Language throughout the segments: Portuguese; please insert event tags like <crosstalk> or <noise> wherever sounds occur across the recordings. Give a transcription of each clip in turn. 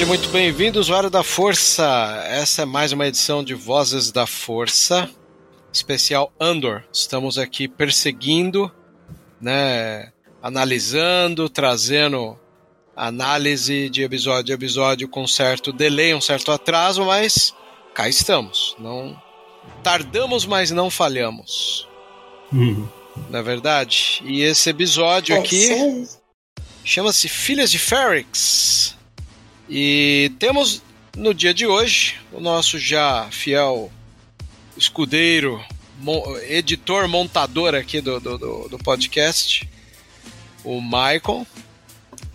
Seja muito bem-vindo, usuário da Força. Essa é mais uma edição de Vozes da Força, especial Andor. Estamos aqui perseguindo, né, analisando, trazendo análise de episódio a episódio com certo delay, um certo atraso, mas cá estamos. Não tardamos, mas não falhamos. Não é verdade? E esse episódio aqui chama-se Filhas de Ferrix. E temos no dia de hoje o nosso já fiel escudeiro, editor, montador aqui do, do, do- do podcast, o Michael.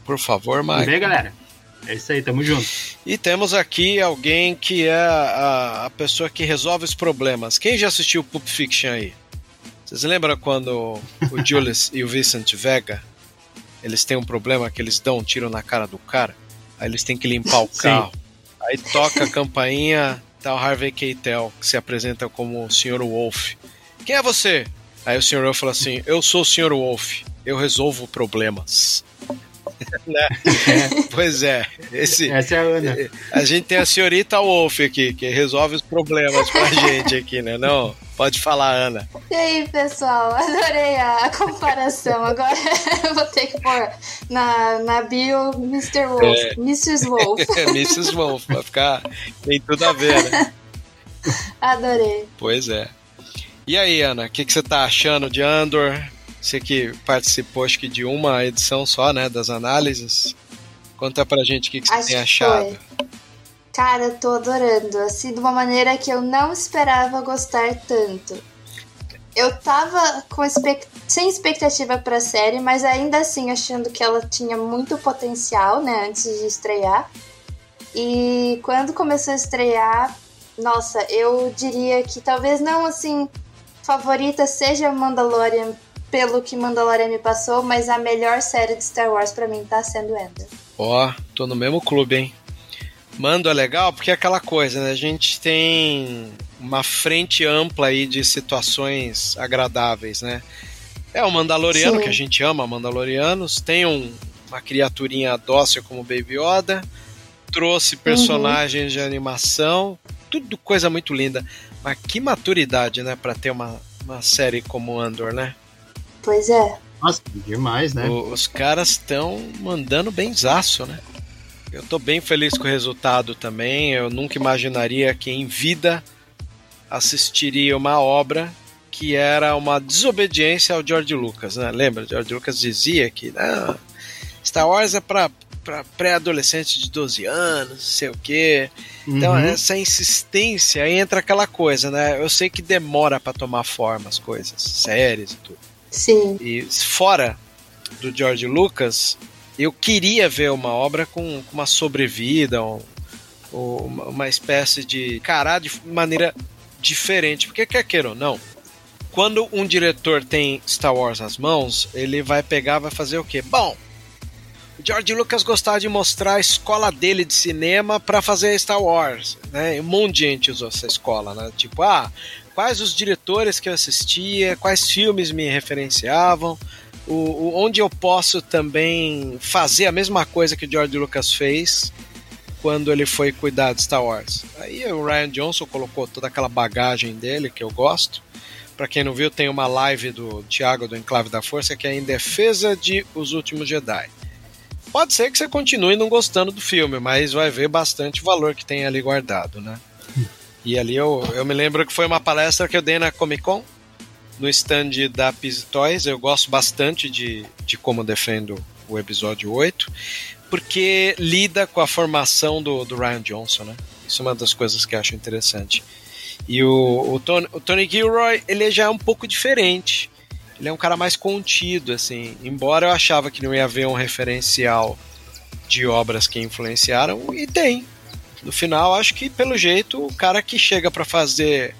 Por favor, Tudo Michael. bem, galera? É isso aí, tamo junto. E temos aqui alguém que é a, a pessoa que resolve os problemas. Quem já assistiu Pulp Fiction aí? Vocês lembram quando o <laughs> Julius e o Vincent Vega eles têm um problema que eles dão um tiro na cara do cara? Aí eles têm que limpar o Sim. carro. Aí toca a campainha, tá o Harvey Keitel, que se apresenta como o Sr. Wolf. Quem é você? Aí o Sr. Wolf fala assim: Eu sou o Sr. Wolf, eu resolvo problemas. <laughs> Né? <laughs> Pois é, esse, Essa é a Ana. a gente tem a senhorita Wolf aqui, que resolve os problemas pra gente aqui, né? Não? Pode falar, Ana. E aí, pessoal, <laughs> adorei a comparação. Agora <laughs> eu vou ter que pôr na, na bio Mr. Wolf, É. Mrs. Wolf. <laughs> Mrs. Wolf, vai ficar. Tem tudo a ver, né? Adorei. Pois é. E aí, Ana, o que, que você tá achando de Andor? Você que participou, acho que de uma edição só, né? Das análises. Conta pra gente o que, que você Acho tem achado. foi. Cara, eu tô adorando. Assim, de uma maneira que eu não esperava gostar tanto. Eu tava com expect... sem expectativa pra série, mas ainda assim achando que ela tinha muito potencial, né, antes de estrear. E quando começou a estrear, nossa, eu diria que talvez não assim favorita seja Mandalorian pelo que Mandalorian me passou, mas a melhor série de Star Wars pra mim tá sendo Endor. Ó, tô no mesmo clube, hein? Mando é legal porque é aquela coisa, né? A gente tem uma frente ampla aí de situações agradáveis, né? É o Mandaloriano, Sim. que a gente ama Mandalorianos, tem um- uma criaturinha dócil como Baby Yoda, trouxe personagens de animação, tudo coisa muito linda. Mas que maturidade, né, Pra ter uma, uma série como Andor, né? Pois é. Nossa, demais, né? O- os caras estão mandando benzaço, né? Eu tô bem feliz com o resultado também. Eu nunca imaginaria que em vida assistiria uma obra que era uma desobediência ao George Lucas, né? Lembra? George Lucas dizia que não, Star Wars é pra pré-adolescente de 12 anos, não sei o quê. Então, Uhum. essa insistência aí entra aquela coisa, né? Eu sei que demora pra tomar forma as coisas, séries e tudo. Sim. E fora do George Lucas, eu queria ver uma obra com, com uma sobrevida, um- uma uma espécie de encarar de maneira diferente. Porque quer queira ou não, quando um diretor tem Star Wars nas mãos, ele vai pegar, vai fazer o quê? Bom, o George Lucas gostava de mostrar a escola dele de cinema para fazer Star Wars, né? Um monte de gente usou essa escola, né? Tipo, ah, quais os diretores que eu assistia, quais filmes me referenciavam, o, o- onde eu posso também fazer a mesma coisa que o George Lucas fez, quando ele foi cuidar de Star Wars. Aí o Ryan Johnson colocou toda aquela bagagem dele, que eu gosto. Para quem não viu, tem uma live do Thiago do Enclave da Força que é em defesa de Os Últimos Jedi. Pode ser que você continue não gostando do filme, mas vai ver bastante valor que tem ali guardado, né? E ali eu, eu me lembro que foi uma palestra que eu dei na Comic Con, no stand da Toys. Eu gosto bastante de, de como defendo o episódio 8, porque lida com a formação do, do Ryan Johnson, né? Isso é uma das coisas que eu acho interessante. E o, o, Tony, o Tony Gilroy, ele já é um pouco diferente. Ele é um cara mais contido, assim. Embora eu achava que não ia haver um referencial de obras que influenciaram, e tem. No final, acho que pelo jeito, o cara que chega para fazer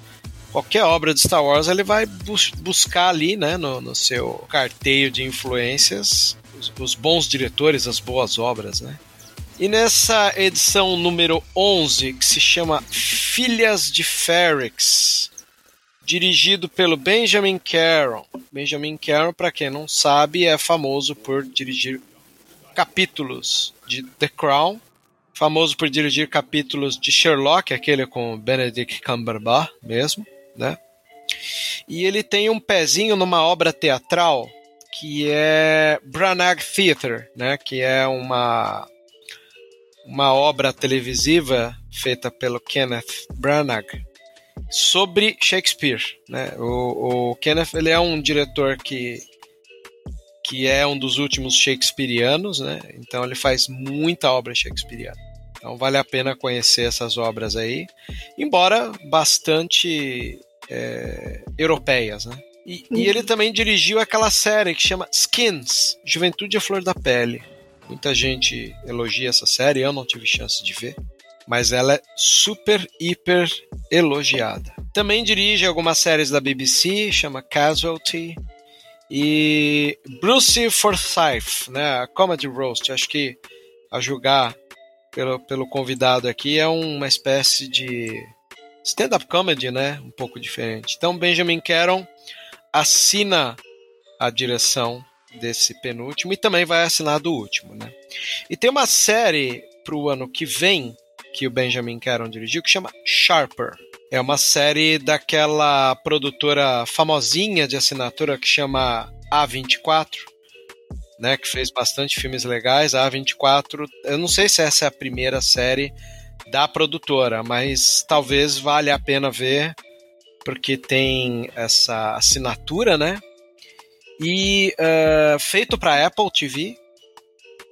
qualquer obra de Star Wars, ele vai bus buscar ali, né, no, no seu carteio de influências, os, os bons diretores, as boas obras, né? E nessa edição número 11, que se chama Filhas de Ferrix, dirigido pelo Benjamin Caron. Benjamin Caron, para quem não sabe, é famoso por dirigir capítulos de The Crown, famoso por dirigir capítulos de Sherlock, aquele com Benedict Cumberbatch mesmo, né? E ele tem um pezinho numa obra teatral que é Branagh Theatre, né? Que é uma uma obra televisiva feita pelo Kenneth Branagh sobre Shakespeare. Né? O, o Kenneth ele é um diretor que, que é um dos últimos shakespearianos, né? então ele faz muita obra shakespeariana. Então vale a pena conhecer essas obras aí, embora bastante é, europeias. Né? E, e, ele também dirigiu aquela série que chama Skins Juventude à Flor da Pele Muita gente elogia essa série, eu não tive chance de ver, mas ela é super, hiper elogiada. Também dirige algumas séries da BBC, chama Casualty, e Bruce Forsyth, né, a Comedy Roast, acho que a julgar pelo, pelo convidado aqui é uma espécie de stand-up comedy, né, um pouco diferente. Então Benjamin Caron assina a direção desse penúltimo e também vai assinar do último, né? E tem uma série pro ano que vem que o Benjamin Caron dirigiu que chama Sharper. É uma série daquela produtora famosinha de assinatura que chama A24, né, que fez bastante filmes legais. A A24, eu não sei se essa é a primeira série da produtora, mas talvez valha a pena ver porque tem essa assinatura, né? e uh, feito para Apple TV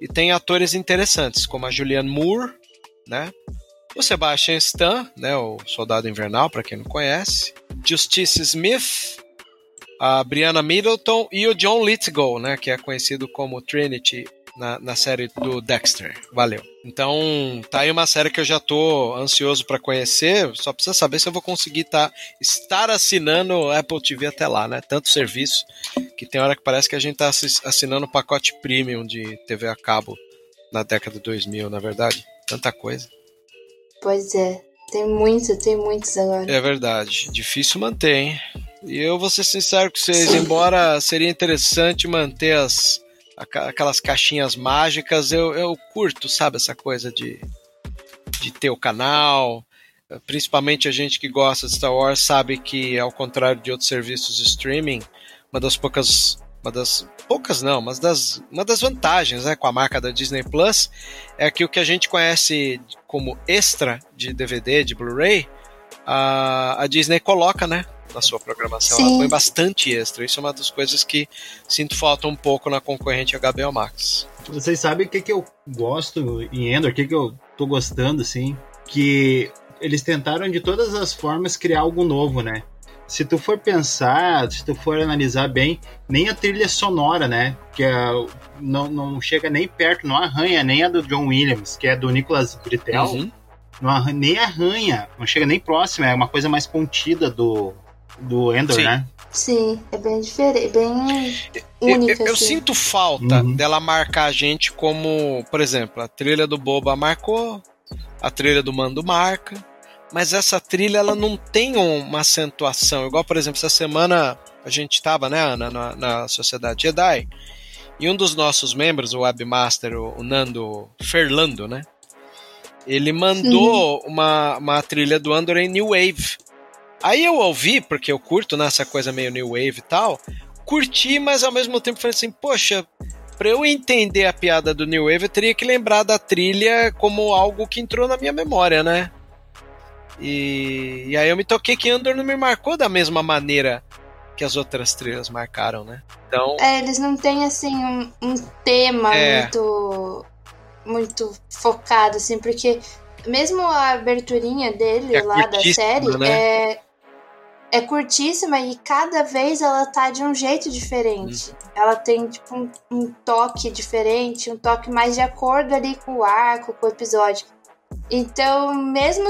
e tem atores interessantes como a Julianne Moore, né? O Sebastian Stan, né, o Soldado Invernal, para quem não conhece, Justice Smith, a Brianna Middleton e o John Lithgow, né, que é conhecido como Trinity na, na série do Dexter. Valeu. Então, tá aí uma série que eu já tô ansioso para conhecer, só precisa saber se eu vou conseguir tá, estar assinando Apple TV até lá, né? Tanto serviço que tem hora que parece que a gente tá assinando o pacote premium de TV a cabo na década de 2000, na verdade. Tanta coisa. Pois é, tem muitos, tem muitos agora. É verdade, difícil manter, hein? E eu vou ser sincero com vocês, embora seria interessante manter as aquelas caixinhas mágicas, eu, eu curto, sabe, essa coisa de, de ter o canal. Principalmente a gente que gosta de Star Wars sabe que, ao contrário de outros serviços de streaming, uma das poucas. Uma das. Poucas não, mas das, uma das vantagens né, com a marca da Disney Plus é que o que a gente conhece como extra de DVD, de Blu-ray, a, a Disney coloca, né? Na sua programação. Sim. Ela põe bastante extra. Isso é uma das coisas que sinto falta um pouco na concorrente HBO Max. Vocês sabem o que, que eu gosto em Endor, o que, que eu tô gostando, assim? Que eles tentaram de todas as formas criar algo novo, né? Se tu for pensar, se tu for analisar bem, nem a trilha sonora, né? Que é, não, não chega nem perto, não arranha nem a do John Williams, que é do Nicholas Britell. Uhum. Não arranha, nem arranha, não chega nem próximo, é uma coisa mais contida do, do Endor, Sim. né? Sim, é bem diferente, bem única. Eu, eu assim. sinto falta uhum. dela marcar a gente como, por exemplo, a trilha do Boba marcou, a trilha do Mando marca, mas essa trilha ela não tem uma acentuação. Igual, por exemplo, essa semana a gente estava, né, Ana, na, na Sociedade Jedi, e um dos nossos membros, o Webmaster, o, o Nando Ferlando, né? ele mandou uma, uma trilha do Andor em New Wave. Aí eu ouvi, porque eu curto nessa coisa meio New Wave e tal, curti, mas ao mesmo tempo falei assim, poxa, pra eu entender a piada do New Wave, eu teria que lembrar da trilha como algo que entrou na minha memória, né? E, e aí eu me toquei que Andor não me marcou da mesma maneira que as outras trilhas marcaram, né? Então. É, eles não têm assim um, um tema É. muito muito focado, assim, porque mesmo a aberturinha dele É lá da série né? é, é curtíssima e cada vez ela tá de um jeito diferente. Uhum. Ela tem, tipo, um, um toque diferente, um toque mais de acordo ali com o arco, com o episódio. Então, mesmo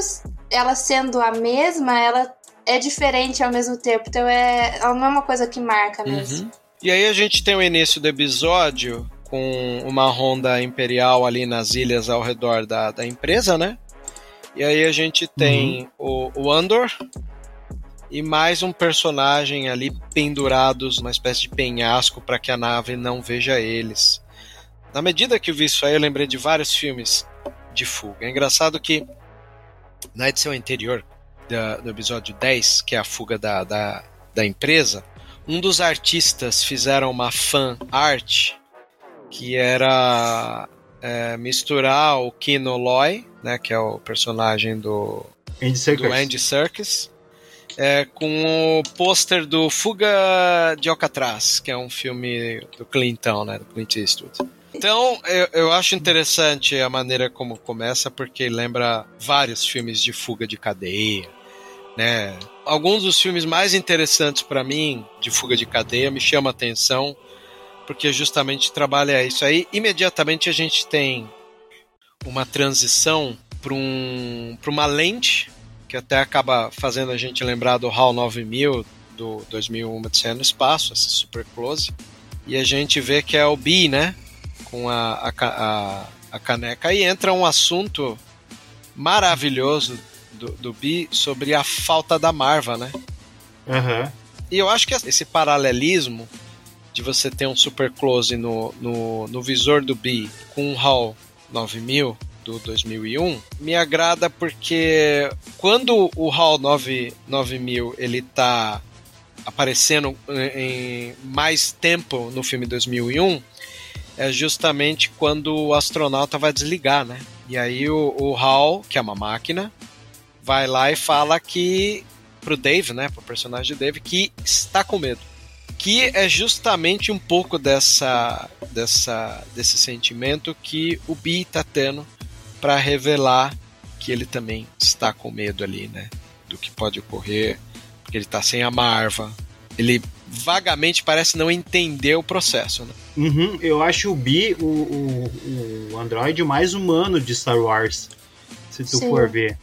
ela sendo a mesma, ela é diferente ao mesmo tempo. Então, é, ela não é uma coisa que marca mesmo. Uhum. E aí a gente tem o início do episódio com uma ronda imperial ali nas ilhas ao redor da, da empresa, né? E aí a gente tem o, o Andor e mais um personagem ali pendurados numa espécie de penhasco para que a nave não veja eles. Na medida que eu vi isso aí, eu lembrei de vários filmes de fuga. É engraçado que na edição anterior da- do episódio 10, que é a fuga da, da, da empresa, um dos artistas fizeram uma fan art que era é, misturar o Kino Loy, né, que é o personagem do, Andy Serkis. do Andy Serkis, é, com o pôster do Fuga de Alcatraz, que é um filme do Clinton, né, do Clint Eastwood. Então, eu, eu acho interessante a maneira como começa, porque lembra vários filmes de fuga de cadeia, né? Alguns dos filmes mais interessantes para mim de fuga de cadeia me chama a atenção, porque justamente trabalha isso aí. Imediatamente a gente tem uma transição para um, uma lente que até acaba fazendo a gente lembrar do HAL 9000 do 2001 Odisseia no Espaço, esse super close. E a gente vê que é o B, né? Com a, a, a, a caneca. Aí entra um assunto maravilhoso do, do Bi sobre a falta da Marva, né? Aham. E eu acho que esse paralelismo de você ter um super close no, no, no visor do Bi com um HAL 9000 do 2001 me agrada porque quando o HAL 9, 9000 ele tá aparecendo em em mais tempo no filme 2001 é justamente quando o astronauta vai desligar, né? E aí o, o HAL, que é uma máquina, vai lá e fala que pro Dave, né, pro personagem do Dave, que está com medo. Que é justamente um pouco dessa, dessa desse sentimento que o Bi tá tendo para revelar que ele também está com medo ali, né, do que pode ocorrer, porque ele tá sem a Marva. Ele vagamente parece não entender o processo, né? Uhum, eu acho o Bi, o, o, o androide mais humano de Star Wars, se tu Sim. for ver.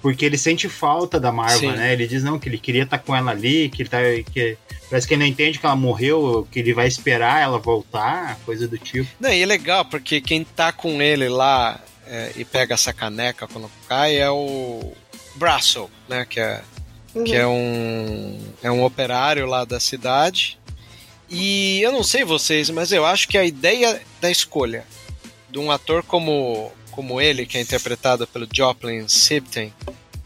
Porque ele sente falta da Marva, Sim. né? Ele diz não que ele queria estar com ela ali, que ele tá que parece que ele não entende que ela morreu, que ele vai esperar ela voltar, coisa do tipo. Não, e é legal, porque quem tá com ele lá é, e pega essa caneca quando cai é o Brasso, né? Que é, que é um, é um operário lá da cidade. E eu não sei vocês, mas eu acho que a ideia da escolha de um ator como, como ele, que é interpretado pelo Joplin Sibten,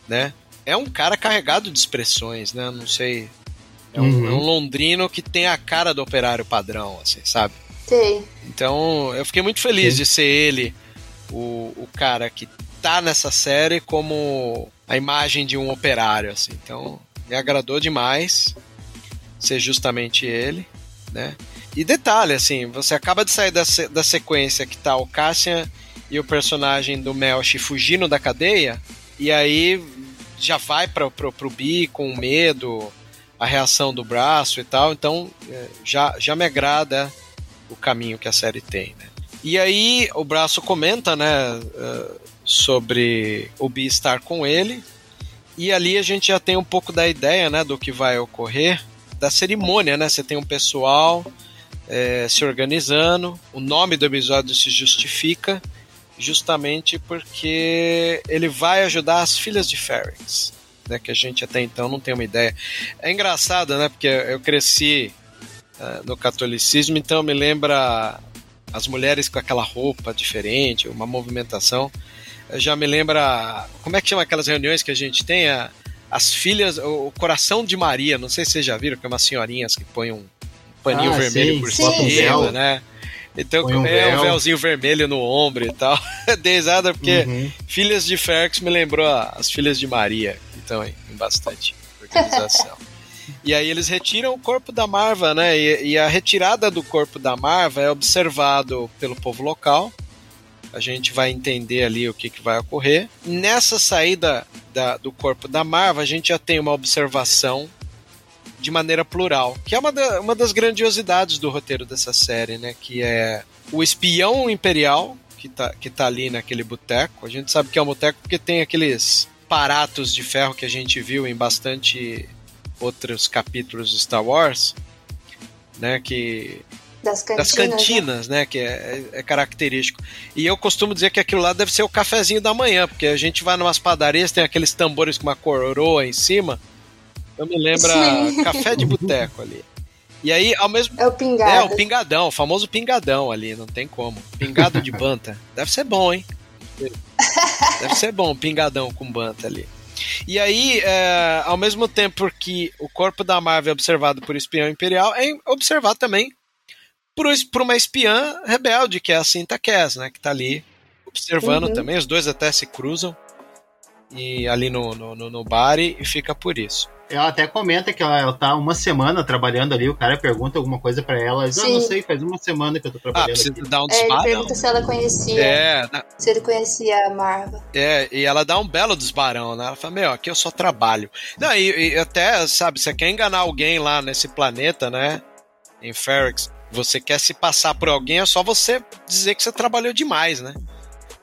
né? É um cara carregado de expressões, né? Não sei. É um, Uhum. é um londrino que tem a cara do operário padrão, assim, sabe? Tem. Então, eu fiquei muito feliz Sim. de ser ele, o, o cara que tá nessa série como a imagem de um operário, assim. Então, me agradou demais ser justamente ele, né? E detalhe, assim, você acaba de sair da, se- da sequência que tá o Cassian e o personagem do Melch fugindo da cadeia, e aí já vai para pro, pro Bi com medo, a reação do braço e tal, então é, já, já me agrada o caminho que a série tem, né? E aí o braço comenta, né, eh, sobre o Bi estar com ele, e ali a gente já tem um pouco da ideia, né, do que vai ocorrer, da cerimônia, né? Você tem um pessoal eh, se organizando, o nome do episódio se justifica justamente porque ele vai ajudar as filhas de Ferrix, né, que a gente até então não tem uma ideia. É engraçado, né, porque eu cresci eh, no catolicismo, então me lembra as mulheres com aquela roupa diferente, uma movimentação. já me lembra. Como é que chama aquelas reuniões que a gente tem? A, as filhas, o, o coração de Maria, não sei se vocês já viram, que é umas senhorinhas que põem um paninho Ah, vermelho sim, por sim. cima, né? Então um é um véu. véuzinho vermelho no ombro e tal. <laughs> Dei risada porque Uhum. Filhas de Ferx me lembrou as Filhas de Maria, em, em bastante organização. <laughs> e aí eles retiram o corpo da Marva, né? E, e a retirada do corpo da Marva é observado pelo povo local. A gente vai entender ali o que, que vai ocorrer. Nessa saída da- do corpo da Marva, a gente já tem uma observação de maneira plural, que é uma, da- uma das grandiosidades do roteiro dessa série, né? Que é o espião imperial que tá, que tá ali naquele boteco. A gente sabe que é um boteco porque tem aqueles paratos de ferro que a gente viu em bastante outros capítulos de Star Wars, né? Que Das cantinas. das né? cantinas, né? Que é, é característico. E eu costumo dizer que aquilo lá deve ser o cafezinho da manhã, porque a gente vai numas padarias, tem aqueles tambores com uma coroa em cima. Eu me lembra Sim. café de boteco ali. E aí, ao mesmo É o pingado. é, o pingadão, o famoso pingadão ali, não tem como. Pingado de banta. Deve ser bom, hein? Deve ser bom, pingadão com banta ali. E aí, é, ao mesmo tempo que o corpo da Marvel é observado por espião imperial, é observado também por, por uma espiã rebelde, que é a Cinta Cass, né? Que tá ali observando Uhum. também. Os dois até se cruzam e ali no, no, no, no bar e e fica por isso. Ela até comenta que ela, ela tá uma semana trabalhando ali, o cara pergunta alguma coisa pra ela. Diz, ah, não sei, faz uma semana que eu tô Ah, trabalhando precisa aqui. dar um É, ele desbarão. pergunta se ela conhecia. É, na- Se ele conhecia a Marva. É, e ela dá um belo desbarão, né? Ela fala, meu, aqui eu só trabalho. Não, e, e até, sabe, você quer enganar alguém lá nesse planeta, né? Em Ferrix, você quer se passar por alguém, é só você dizer que você trabalhou demais, né?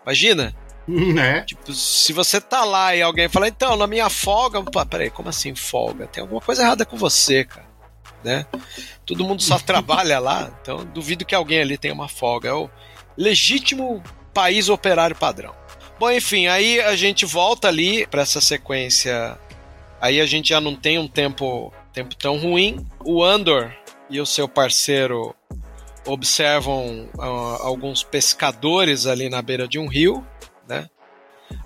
Imagina, <laughs> né? tipo, se você tá lá e alguém fala, então, na minha folga, pô, peraí, como assim folga? Tem alguma coisa errada com você, cara, né? Todo mundo só <laughs> trabalha lá, então duvido que alguém ali tenha uma folga. É o legítimo país operário padrão. Bom, enfim, aí a gente volta ali para essa sequência. Aí a gente já não tem um tempo, tempo tão ruim. O Andor e o seu parceiro observam ah, alguns pescadores ali na beira de um rio?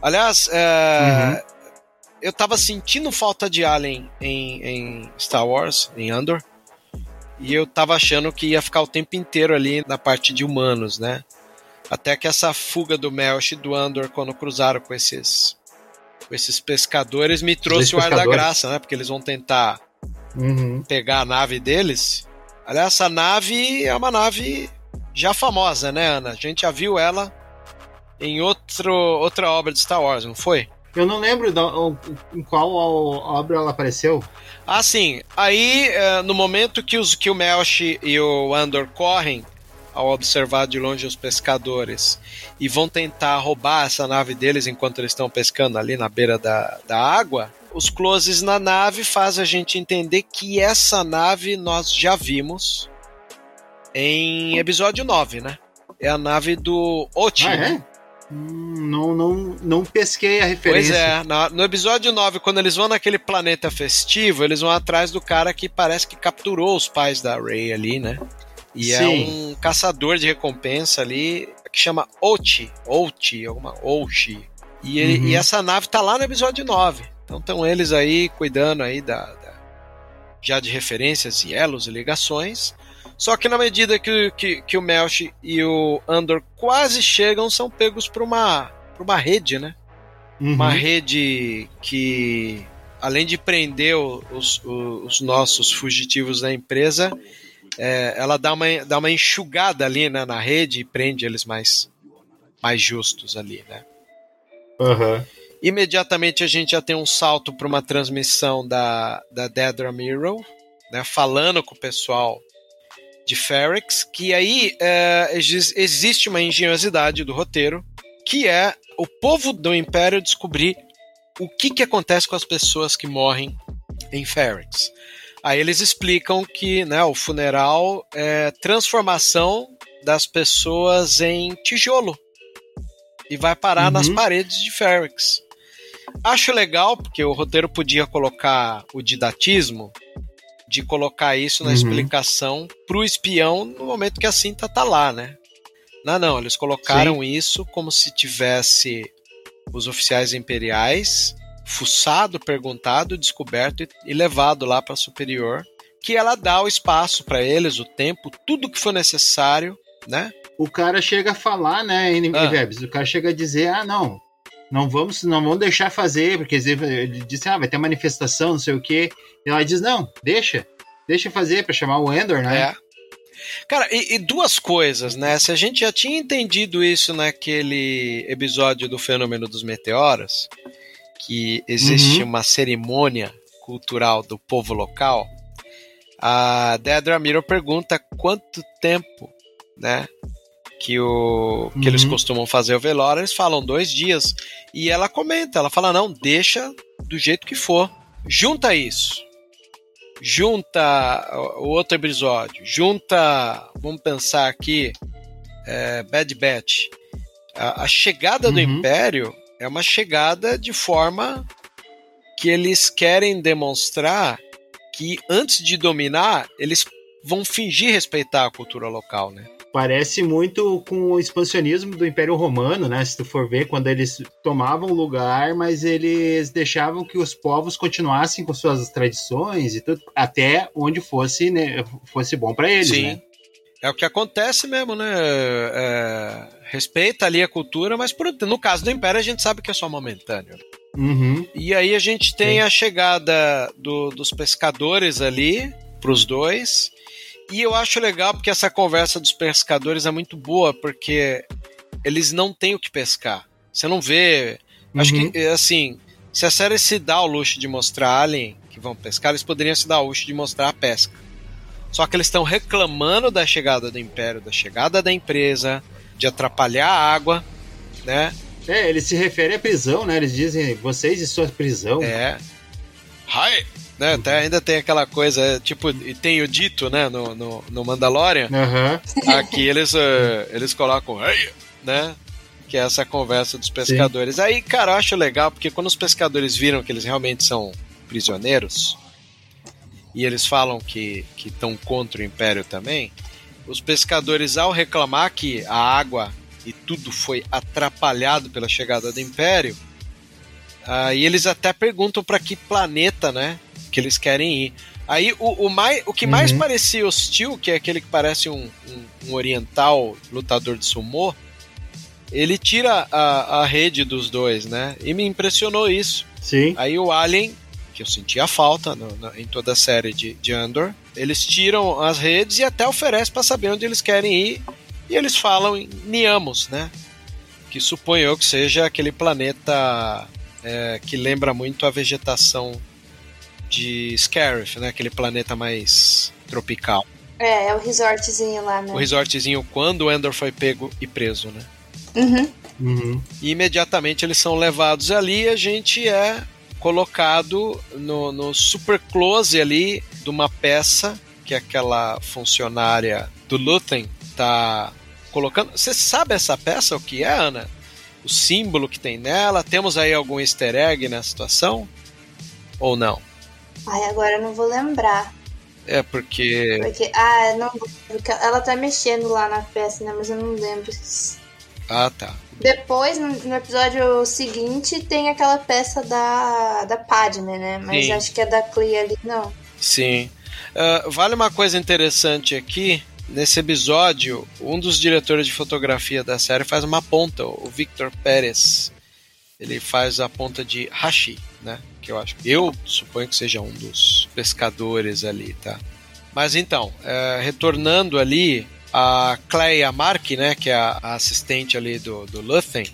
Aliás, é, eu tava sentindo falta de Alien em, em Star Wars, em Andor, e eu tava achando que ia ficar o tempo inteiro ali na parte de humanos, né? Até que essa fuga do Melch e do Andor, quando cruzaram com esses, com esses pescadores, me trouxe o ar da graça, né? Porque eles vão tentar Uhum. pegar a nave deles. Aliás, essa nave é uma nave já famosa, né, Ana? A gente já viu ela em outro, outra obra de Star Wars, não foi? Eu não lembro da- em qual obra ela apareceu. Ah, sim. Aí, eh, no momento que, os, que o Melch e o Andor correm ao observar de longe os pescadores e vão tentar roubar essa nave deles enquanto eles estão pescando ali na beira da, da água, os closes na nave faz a gente entender que essa nave nós já vimos em episódio 9, né? É a nave do Oti. Ah, é? Hum, não, não, não pesquei a Pois referência. é, na- no episódio 9, quando eles vão naquele planeta festivo, eles vão atrás do cara que parece que capturou os pais da Rey ali, né? E é Sim. um caçador de recompensa ali que chama Oti, Oti, alguma Ouchi. E, ele- Uhum. e essa nave tá lá no episódio 9. Então estão eles aí cuidando aí da, da- já de referências e elos e ligações. Só que na medida que, que, que o Melch e o Andor quase chegam, são pegos por uma, por uma rede, né? Uhum. uma rede que, além de prender os, o- os nossos fugitivos da empresa, é, ela dá uma, dá uma enxugada ali né, na rede e prende eles mais, mais justos ali, né? Aham. Imediatamente a gente já tem um salto para uma transmissão da, da Dedra Miro, né, falando com o pessoal de Ferrex, que aí é, exis- existe uma engenhosidade do roteiro, que é o povo do Império descobrir o que, que acontece com as pessoas que morrem em Ferrex. Aí eles explicam que né, o funeral é transformação das pessoas em tijolo e vai parar Uhum. nas paredes de Ferrex. Acho legal, porque o roteiro podia colocar o didatismo de colocar isso na Uhum. explicação pro espião no momento que a cinta tá lá, né? Não, não, eles colocaram isso como se tivesse os oficiais imperiais, fuçado, perguntado, descoberto e, levado lá para superior, que ela dá o espaço para eles, o tempo, tudo que for necessário, né? O cara chega a falar, né, em Ah. O cara chega a dizer, ah, não, não vamos, não vamos deixar fazer, porque ele disse, ah, vai ter manifestação, não sei o quê. E ela diz, não, deixa, deixa fazer para chamar o Endor, né? É. Cara, e, e duas coisas, né? Se a gente já tinha entendido isso naquele episódio do fenômeno dos meteoros, que existe Uhum. uma cerimônia cultural do povo local, a Dedra Miro pergunta quanto tempo, né? Que, o, que eles Uhum. costumam fazer o velório, eles falam dois dias. E ela comenta, ela fala, não, deixa do jeito que for. Junta isso junta o outro episódio, junta, vamos pensar aqui, é, Bad Batch. A, a chegada do Uhum. Império é uma chegada de forma que eles querem demonstrar que antes de dominar, eles vão fingir respeitar a cultura local, né? Parece muito com o expansionismo do Império Romano, né? Se tu for ver, quando eles tomavam lugar, mas eles deixavam que os povos continuassem com suas tradições e tudo, até onde fosse, né, fosse bom para eles, Sim. né? É o que acontece mesmo, né? É, respeita ali a cultura, mas por- no caso do Império a gente sabe que é só momentâneo. Uhum. E aí a gente tem Sim. a chegada do- dos pescadores ali pros dois. E eu acho legal porque essa conversa dos pescadores é muito boa, porque eles não têm o que pescar. Você não vê. Acho Uhum. que, é, assim, se a série se dá o luxo de mostrar alien que vão pescar, eles poderiam se dar o luxo de mostrar a pesca. Só que eles estão reclamando da chegada do Império, da chegada da empresa, de atrapalhar a água, né? É, eles se referem à prisão, né? Eles dizem, vocês e sua prisão. É. Hi! Né, até ainda tem aquela coisa, é, tipo, e tem o dito, né, no, no, no Mandalorian. Aham. Aqui eles, eh, eles colocam, hey! né? Que é essa conversa dos pescadores. Aí, cara, eu acho legal, porque quando os pescadores viram que eles realmente são prisioneiros, e eles falam que estão contra o Império também, os pescadores, ao reclamar que a água e tudo foi atrapalhado pela chegada do Império, aí eles até perguntam para que planeta, né, que eles querem ir. Aí o, o, mais, o que mais Uhum. parecia hostil, que é aquele que parece um, um, um oriental lutador de sumô, ele tira a, a rede dos dois, né? E me impressionou isso. Sim. Aí o Alien, que eu sentia falta no- na- em toda a série de, de Andor, eles tiram as redes e até oferecem para saber onde eles querem ir. E eles falam em Niamos, né? Que suponho eu que seja aquele planeta é, que lembra muito a vegetação de Scarif, né? Aquele planeta mais tropical. É, é o resortzinho lá, né? O resortzinho quando o Endor foi pego e preso, né? Uhum. Uhum. E imediatamente eles são levados ali e a gente é colocado no, no super close ali de uma peça que aquela funcionária do Luthen tá colocando. Você sabe essa peça o que é, Ana? O símbolo que tem nela? Temos aí algum easter egg na situação? Ou não? Ai, agora eu não vou lembrar. É porque. Porque, ah, não porque ela tá mexendo lá na peça, né? Mas eu não lembro. Ah, tá. Depois, no, episódio seguinte, tem aquela peça da, da Padme, né? Mas Sim. acho que é da Clea ali, não. Sim. Ah, vale uma coisa interessante aqui. Nesse episódio, um dos diretores de fotografia da série faz uma ponta, o Victor Pérez. Ele faz a ponta de Hashi, né? Que eu acho. Eu suponho que seja um dos pescadores ali, tá? Mas então, eh, retornando ali, a Cleia Mark, né? Que é a, a assistente ali do, do Luthen,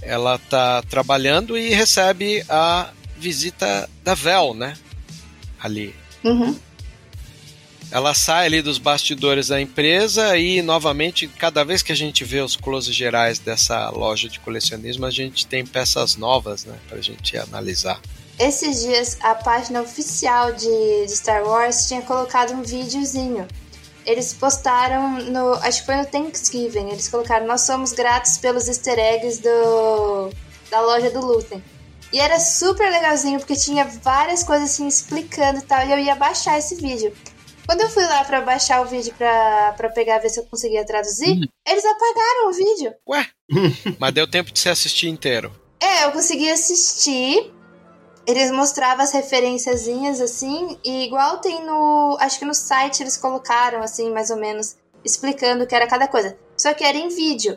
ela tá trabalhando e recebe a visita da Vel, né? Ali. Uhum. Ela sai ali dos bastidores da empresa e, novamente, cada vez que a gente vê os closes gerais dessa loja de colecionismo, a gente tem peças novas, né, pra gente analisar. Esses dias, a página oficial de, de Star Wars tinha colocado um videozinho. Eles postaram no. Acho que foi no Thanksgiving. Eles colocaram: Nós somos gratos pelos easter eggs do, da loja do Luthen. E era super legalzinho, porque tinha várias coisas assim explicando e tal. E eu ia baixar esse vídeo. Quando eu fui lá pra baixar o vídeo pra, pra pegar, ver se eu conseguia traduzir, eles apagaram o vídeo. Ué, <laughs> mas deu tempo de você assistir inteiro. É, eu consegui assistir. Eles mostravam as referenciazinhas assim, e igual tem no. Acho que no site eles colocaram, assim, mais ou menos, explicando o que era cada coisa. Só que era em vídeo.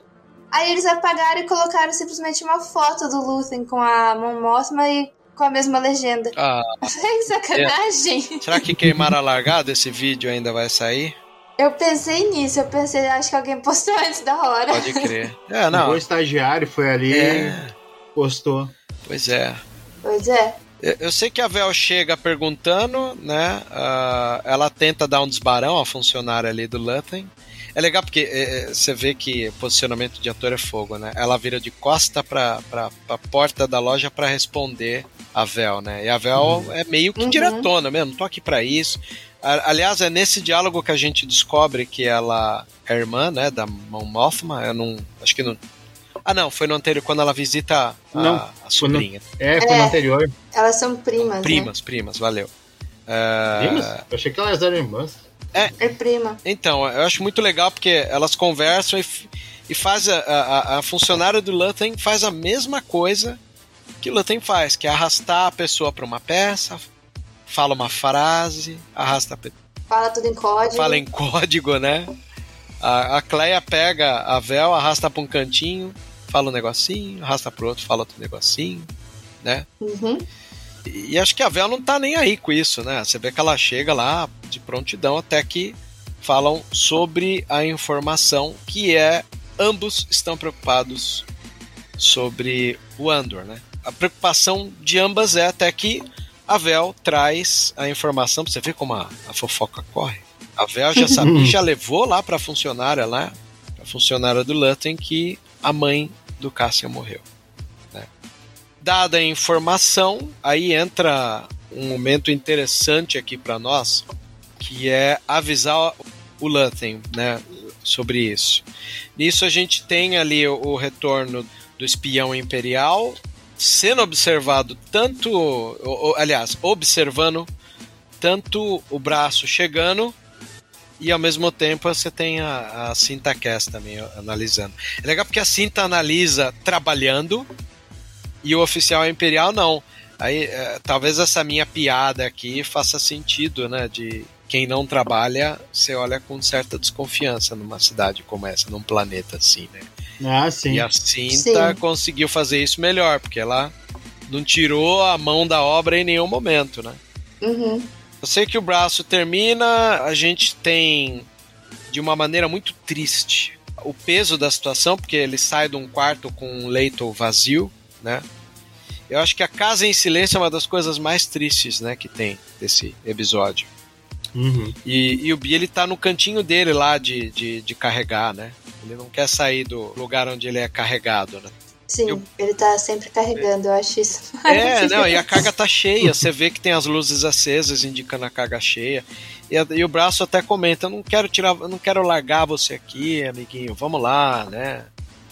Aí eles apagaram e colocaram simplesmente uma foto do Luthen com a Mon Mothma e com a mesma legenda. Ah, Sem <laughs> sacanagem. será que queimaram a largada? Esse vídeo ainda vai sair? Eu pensei nisso, eu pensei, acho que alguém postou antes da hora. Pode crer. <laughs> É, O não. estagiário foi ali e É, postou. pois é. Pois é. Eu sei que a Vel chega perguntando, né? ah, ela tenta dar um desbarão à funcionária ali do Luthen. É legal porque é, é, você vê que o posicionamento de ator é fogo, né? Ela vira de costa pra, pra porta da loja pra responder a Vel, né? E a Vel é meio que Uhum. diretona mesmo, não tô aqui pra isso. Aliás, é nesse diálogo que a gente descobre que ela é irmã, né, da Mon Mothma. Eu não, acho que não. Ah, não, foi no anterior quando ela visita a, Não, a sobrinha. É, foi no É. anterior. Elas são primas, né? Primas, primas, valeu. É, Vimos? Eu achei que elas eram irmãs. É prima. Então, eu acho muito legal porque elas conversam e, e faz a, a, a funcionária do Luthen faz a mesma coisa que o Luthen faz, que é arrastar a pessoa para uma peça, fala uma frase, arrasta a pe- Fala tudo em código. fala em código, né? A, a Cleia pega a Vel, arrasta para um cantinho, fala um negocinho, arrasta para outro, fala outro negocinho, né? Uhum. E, e acho que a Vel não tá nem aí com isso, né? Você vê que ela chega lá de prontidão até que falam sobre a informação que é ambos estão preocupados sobre o Andor, né? A preocupação de ambas é até que a Vel traz a informação, você ver como a, a fofoca corre. A Vel já sabia, <laughs> já levou lá pra funcionária lá, a funcionária do Luthen, que a mãe do Cassian morreu. né? Dada a informação, aí entra um momento interessante aqui para nós, que é avisar o Luthen, né, sobre isso. Nisso a gente tem ali o, o retorno do espião imperial sendo observado tanto, o- o- aliás, observando tanto o braço chegando e ao mesmo tempo você tem a, a Cinta Cass também analisando. É legal porque a Cinta analisa trabalhando e o oficial imperial não. Aí é, talvez essa minha piada aqui faça sentido, né? De quem não trabalha, você olha com certa desconfiança numa cidade como essa, num planeta assim, né? Ah, sim. E a Cinta Sim. conseguiu fazer isso melhor, porque ela não tirou a mão da obra em nenhum momento, né? Uhum. Eu sei que o braço termina, a gente tem de uma maneira muito triste o peso da situação, porque ele sai de um quarto com um leito vazio, né? Eu acho que a casa em silêncio é uma das coisas mais tristes, né, que tem desse episódio. Uhum. E, e o Bi, ele tá no cantinho dele lá de, de, de carregar, né? Ele não quer sair do lugar onde ele é carregado, né? Sim, Eu- ele tá sempre carregando, eu acho isso. É, não, e a carga tá cheia. <laughs> Você vê que tem as luzes acesas indicando a carga cheia. E, a- e o braço até comenta: eu não quero tirar, não quero largar você aqui, amiguinho. Vamos lá, né?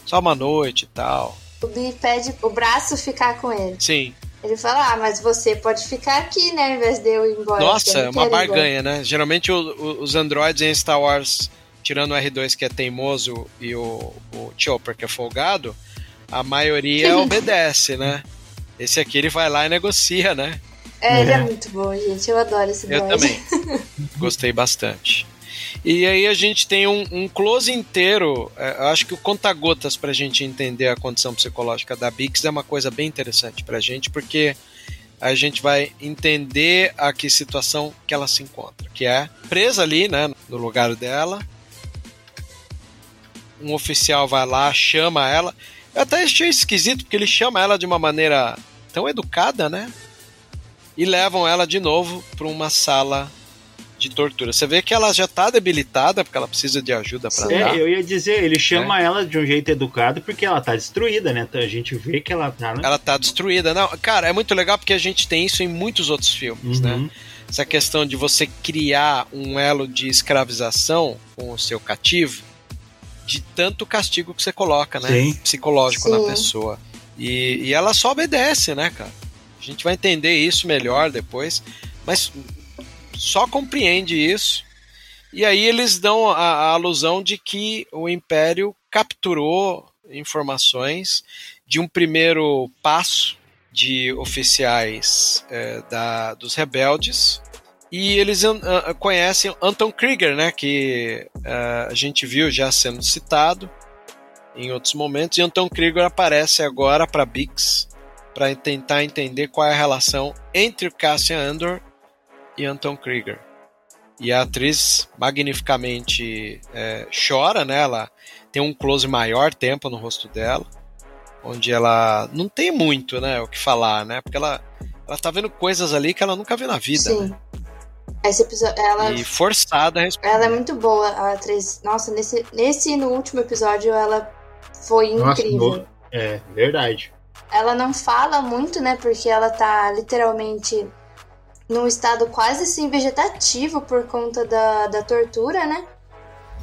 Só uma noite e tal. O Bi pede o braço ficar com ele. Sim. Ele fala, ah, mas você pode ficar aqui, né, ao invés de eu ir embora. Nossa, é uma quero ir embora." barganha, né? Geralmente o- o- os androides em Star Wars, tirando o R2 que é teimoso e o, o Chopper que é folgado, a maioria <laughs> obedece, né? Esse aqui ele vai lá e negocia, né? É, ele é É. muito bom, gente. Eu adoro esse Eu droid. também. <laughs> Gostei bastante. E aí a gente tem um, um close inteiro. é, acho que o conta-gotas pra gente entender a condição psicológica da Bix é uma coisa bem interessante pra gente, porque a gente vai entender a que situação que ela se encontra, que é presa ali, né, no lugar dela. Um oficial vai lá, chama ela. Eu até achei esquisito, porque ele chama ela de uma maneira tão educada, né? E levam ela de novo para uma sala de tortura. Você vê que ela já tá debilitada, porque ela precisa de ajuda para andar. É, eu ia dizer, ele chama ela de um jeito educado porque ela tá destruída, né? Então A gente vê que ela tá. né? Ela tá destruída. Não, cara, é muito legal porque a gente tem isso em muitos outros filmes, né? Uhum. Essa questão de você criar um elo de escravização com o seu cativo, de tanto castigo que você coloca, né? Sim. Psicológico Sim. na pessoa. E, e ela só obedece, né, cara? A gente vai entender isso melhor depois, mas só compreende isso. E aí eles dão a, a alusão de que o Império capturou informações de um primeiro passo de oficiais é, da, dos rebeldes e eles conhecem Anton Krieger, né, que uh, a gente viu já sendo citado em outros momentos, e Anton Krieger aparece agora para Bix para tentar entender qual é a relação entre o Cassian Andor e Anton Krieger. E a atriz magnificamente é, chora, né? Ela tem um close maior tempo no rosto dela, onde ela não tem muito, né, o que falar, né? Porque ela ela tá vendo coisas ali que ela nunca viu na vida. Sim. Né? Esse episódio, ela, e forçada a responder. Ela é muito boa, a atriz. Nossa, nesse, nesse e no último episódio ela foi Nossa, incrível. no- É, verdade. Ela não fala muito, né? Porque ela tá literalmente num estado quase assim vegetativo por conta da, da tortura, né?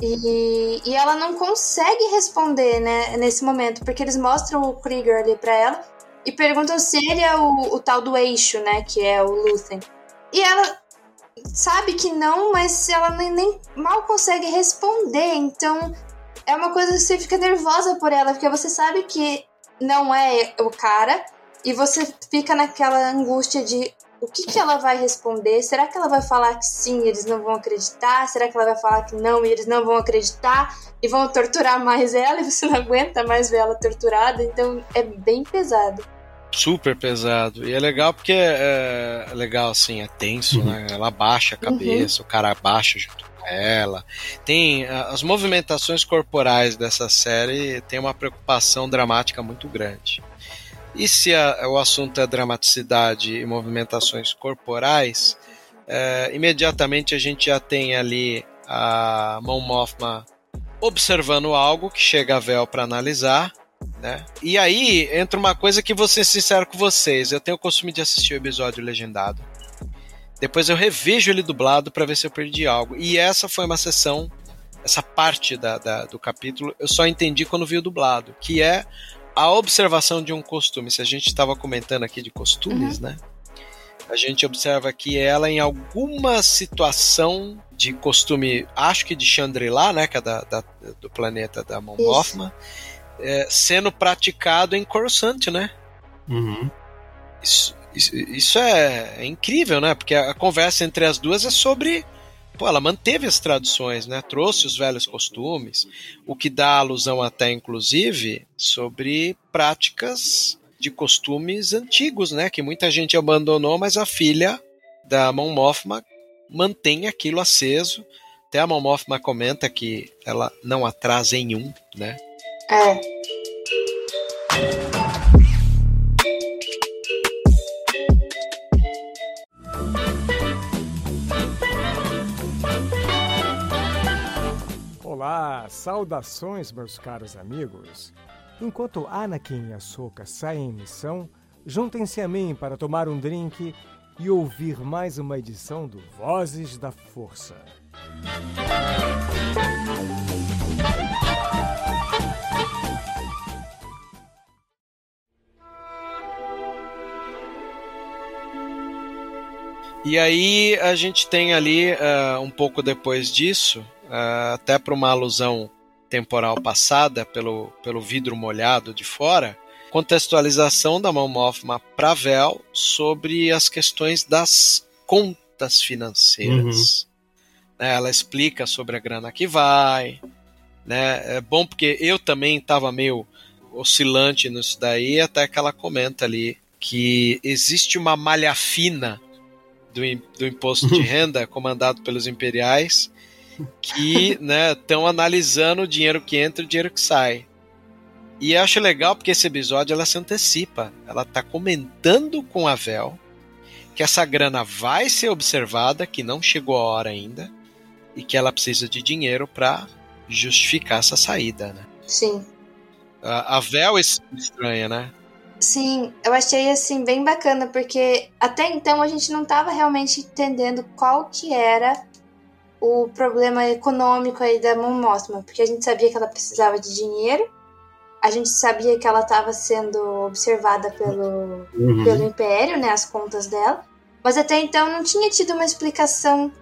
E, e ela não consegue responder, né, nesse momento, porque eles mostram o Krieger ali pra ela e perguntam se ele é o, o tal do eixo, né, que é o Luthen. E ela sabe que não, mas ela nem, nem mal consegue responder, então é uma coisa que você fica nervosa por ela, porque você sabe que não é o cara e você fica naquela angústia de o que, que ela vai responder? Será que ela vai falar que sim e eles não vão acreditar? Será que ela vai falar que não e eles não vão acreditar e vão torturar mais ela <laughs> e você não aguenta mais ver ela torturada? Então é bem pesado. Super pesado. E é legal porque é, é legal, assim, é tenso, Uhum. né? Ela abaixa a cabeça, o cara abaixa junto com ela. Tem as movimentações corporais dessa série tem uma preocupação dramática muito grande. E se a- o assunto é dramaticidade e movimentações corporais, é, imediatamente a gente já tem ali a Mon Mothma observando algo que chega a Vel para analisar, né? E aí entra uma coisa que vou ser sincero com vocês, eu tenho o costume de assistir o episódio legendado. Depois eu revejo ele dublado para ver se eu perdi algo. E essa foi uma sessão, essa parte da, da- do capítulo, eu só entendi quando vi o dublado, que é a observação de um costume. Se a gente estava comentando aqui de costumes, né? A gente observa que ela, em alguma situação de costume, acho que de Chandrila, né? Que é da, da- do planeta da Mon. Mothma, é, sendo praticado em Coruscant, né? Uhum. Isso, isso, isso é, é incrível, né? Porque a conversa entre as duas é sobre. Pô, ela manteve as tradições, né? Trouxe os velhos costumes, o que dá alusão até, inclusive, sobre práticas de costumes antigos, né? Que muita gente abandonou, mas a filha da Mon Mothma mantém aquilo aceso. Até a Mon Mothma comenta que ela não atrasa em um, né? É. Olá, saudações, meus caros amigos. Enquanto Anakin e Ahsoka saem em missão, juntem-se a mim para tomar um drink e ouvir mais uma edição do Vozes da Força. E aí a gente tem ali, ah, um pouco depois disso, ah, até para uma alusão temporal passada pelo, pelo vidro molhado de fora, contextualização da Mon Mothma para Vel sobre as questões das contas financeiras. Né, ela explica sobre a grana que vai. Né, é bom porque eu também estava meio oscilante nisso daí, até que ela comenta ali que existe uma malha fina do, do imposto de <laughs> renda comandado pelos imperiais que estão analisando o dinheiro que entra e o dinheiro que sai. E eu acho legal porque esse episódio ela se antecipa. Ela está comentando com a Vel que essa grana vai ser observada, que não chegou a hora ainda, e que ela precisa de dinheiro para justificar essa saída. Né? Sim. A, a Vel é estranha, né? Sim, eu achei assim bem bacana, porque até então a gente não estava realmente entendendo qual que era o problema econômico aí da Mon Mothma, porque a gente sabia que ela precisava de dinheiro, a gente sabia que ela estava sendo observada pelo, Uhum. pelo Império, né, as contas dela, mas até então não tinha tido uma explicação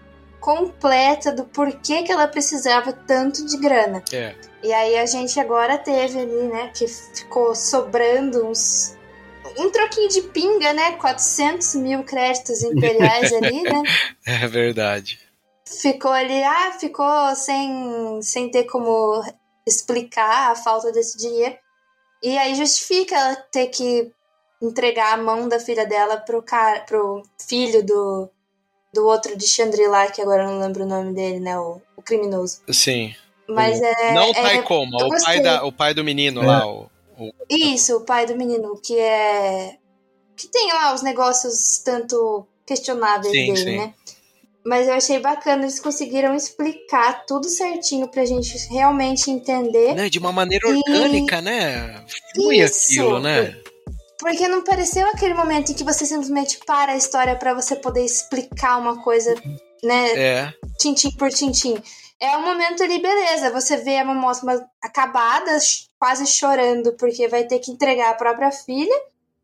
completa do porquê que ela precisava tanto de grana. É. E aí a gente agora teve ali, né, que ficou sobrando uns. Um troquinho de pinga, né? 400 mil créditos imperiais ali, né? <laughs> É verdade. Ficou ali, ah, ficou sem, sem ter como explicar a falta desse dinheiro. E aí justifica ela ter que entregar a mão da filha dela pro, cara, pro filho do, do outro de Chandrila, que agora eu não lembro o nome dele, né? O, o criminoso. Sim. Mas o, é. Não o é, Taikoma, eu o pai, da, o pai do menino lá. O, o- Isso, o pai do menino, que é. Que tem lá os negócios tanto questionáveis Sim, dele, sim. né? Mas eu achei bacana, eles conseguiram explicar tudo certinho pra gente realmente entender. né, de uma maneira E- orgânica, né? Flui Isso. aquilo, né? Porque não pareceu aquele momento em que você simplesmente para a história pra você poder explicar uma coisa, né? É. tintim por tintim. É um momento ali, beleza. Você vê a Momosma acabada, quase chorando, porque vai ter que entregar a própria filha.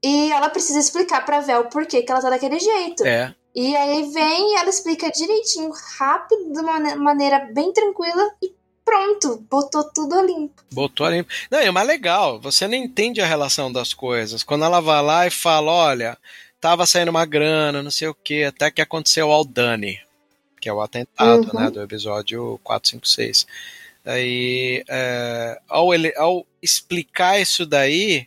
E ela precisa explicar pra Vel por que que ela tá daquele jeito. É. E aí vem e ela explica direitinho, rápido, de uma mane- maneira bem tranquila e pronto, botou tudo a limpo. Botou ali. Não, e é mais legal. Você não entende a relação das coisas. Quando ela vai lá e fala: olha, tava saindo uma grana, não sei o que, até que aconteceu ao Dani, que é o atentado, Uhum. né, do episódio 456. Aí, é, ao, ele, ao explicar isso daí,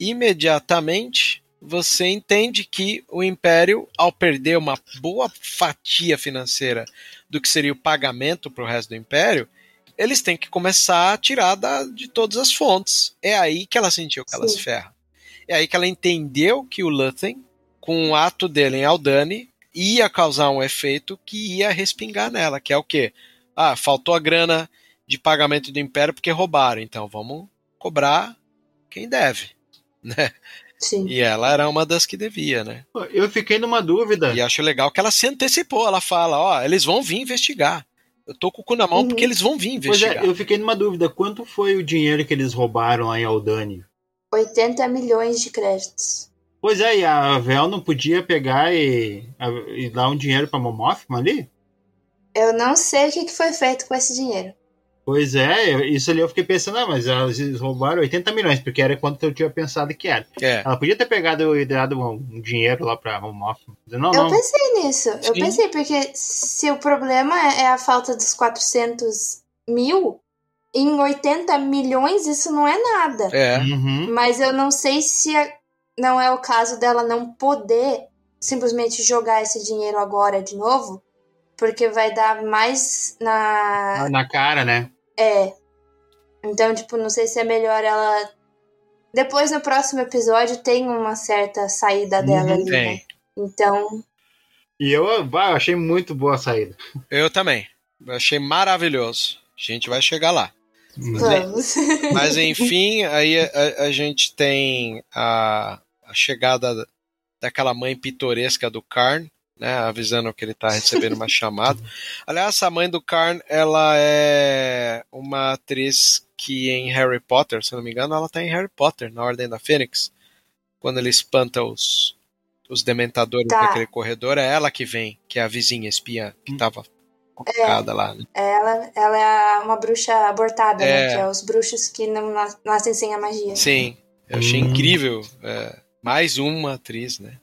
imediatamente você entende que o Império, ao perder uma boa fatia financeira do que seria o pagamento para o resto do Império, eles têm que começar a tirar da, de todas as fontes. É aí que ela sentiu que ela Sim. se ferra. É aí que ela entendeu que o Luthen, com o ato dele em Aldani, ia causar um efeito que ia respingar nela, que é o quê? Ah, faltou a grana de pagamento do Império porque roubaram, então vamos cobrar quem deve, <laughs> né? Sim. E ela era uma das que devia, né? Eu fiquei numa dúvida. E acho legal que ela se antecipou, ela fala, ó, eles vão vir investigar. Eu tô com o cu na mão Uhum. porque eles vão vir Pois investigar. é, eu fiquei numa dúvida. Quanto foi o dinheiro que eles roubaram lá em Aldani? 80 milhões de créditos. Pois é, e a Vel não podia pegar e, a- e dar um dinheiro pra Momothma ali? Eu não sei o que foi feito com esse dinheiro. Pois é, eu- isso ali eu fiquei pensando, ah, mas eles roubaram 80 milhões, porque era quanto eu tinha pensado que era. É. Ela podia ter pegado e dado um, dinheiro lá pra Momothma. Não, Eu não. pensei nisso. Eu Sim. pensei, porque se o problema é a falta dos 400 mil, em 80 milhões isso não é nada. É. Uhum. Mas eu não sei se é- não é o caso dela não poder simplesmente jogar esse dinheiro agora de novo, porque vai dar mais na. Na cara, né? É. Então, tipo, não sei se é melhor ela. Depois no próximo episódio tem uma certa saída dela Uhum, ali, né? Então, E eu, bah, eu achei muito boa a saída. Eu também. Eu achei maravilhoso. A gente vai chegar lá. vamos. Mas enfim, aí a, a gente tem a, a chegada daquela mãe pitoresca do Karn, né, avisando que ele tá recebendo uma <laughs> chamada. Aliás, a mãe do Karn, ela é uma atriz que em Harry Potter, se eu não me engano, ela tá em Harry Potter, na Ordem da Fênix. Quando ele espanta os, os dementadores Tá. naquele corredor, é ela que vem, que é a vizinha espiã que tava colocada lá. Né? Ela, ela é uma bruxa abortada, É. né? Que é os bruxos que não nas- nascem sem a magia. Sim, eu achei Hum. incrível. é, mais uma atriz, né?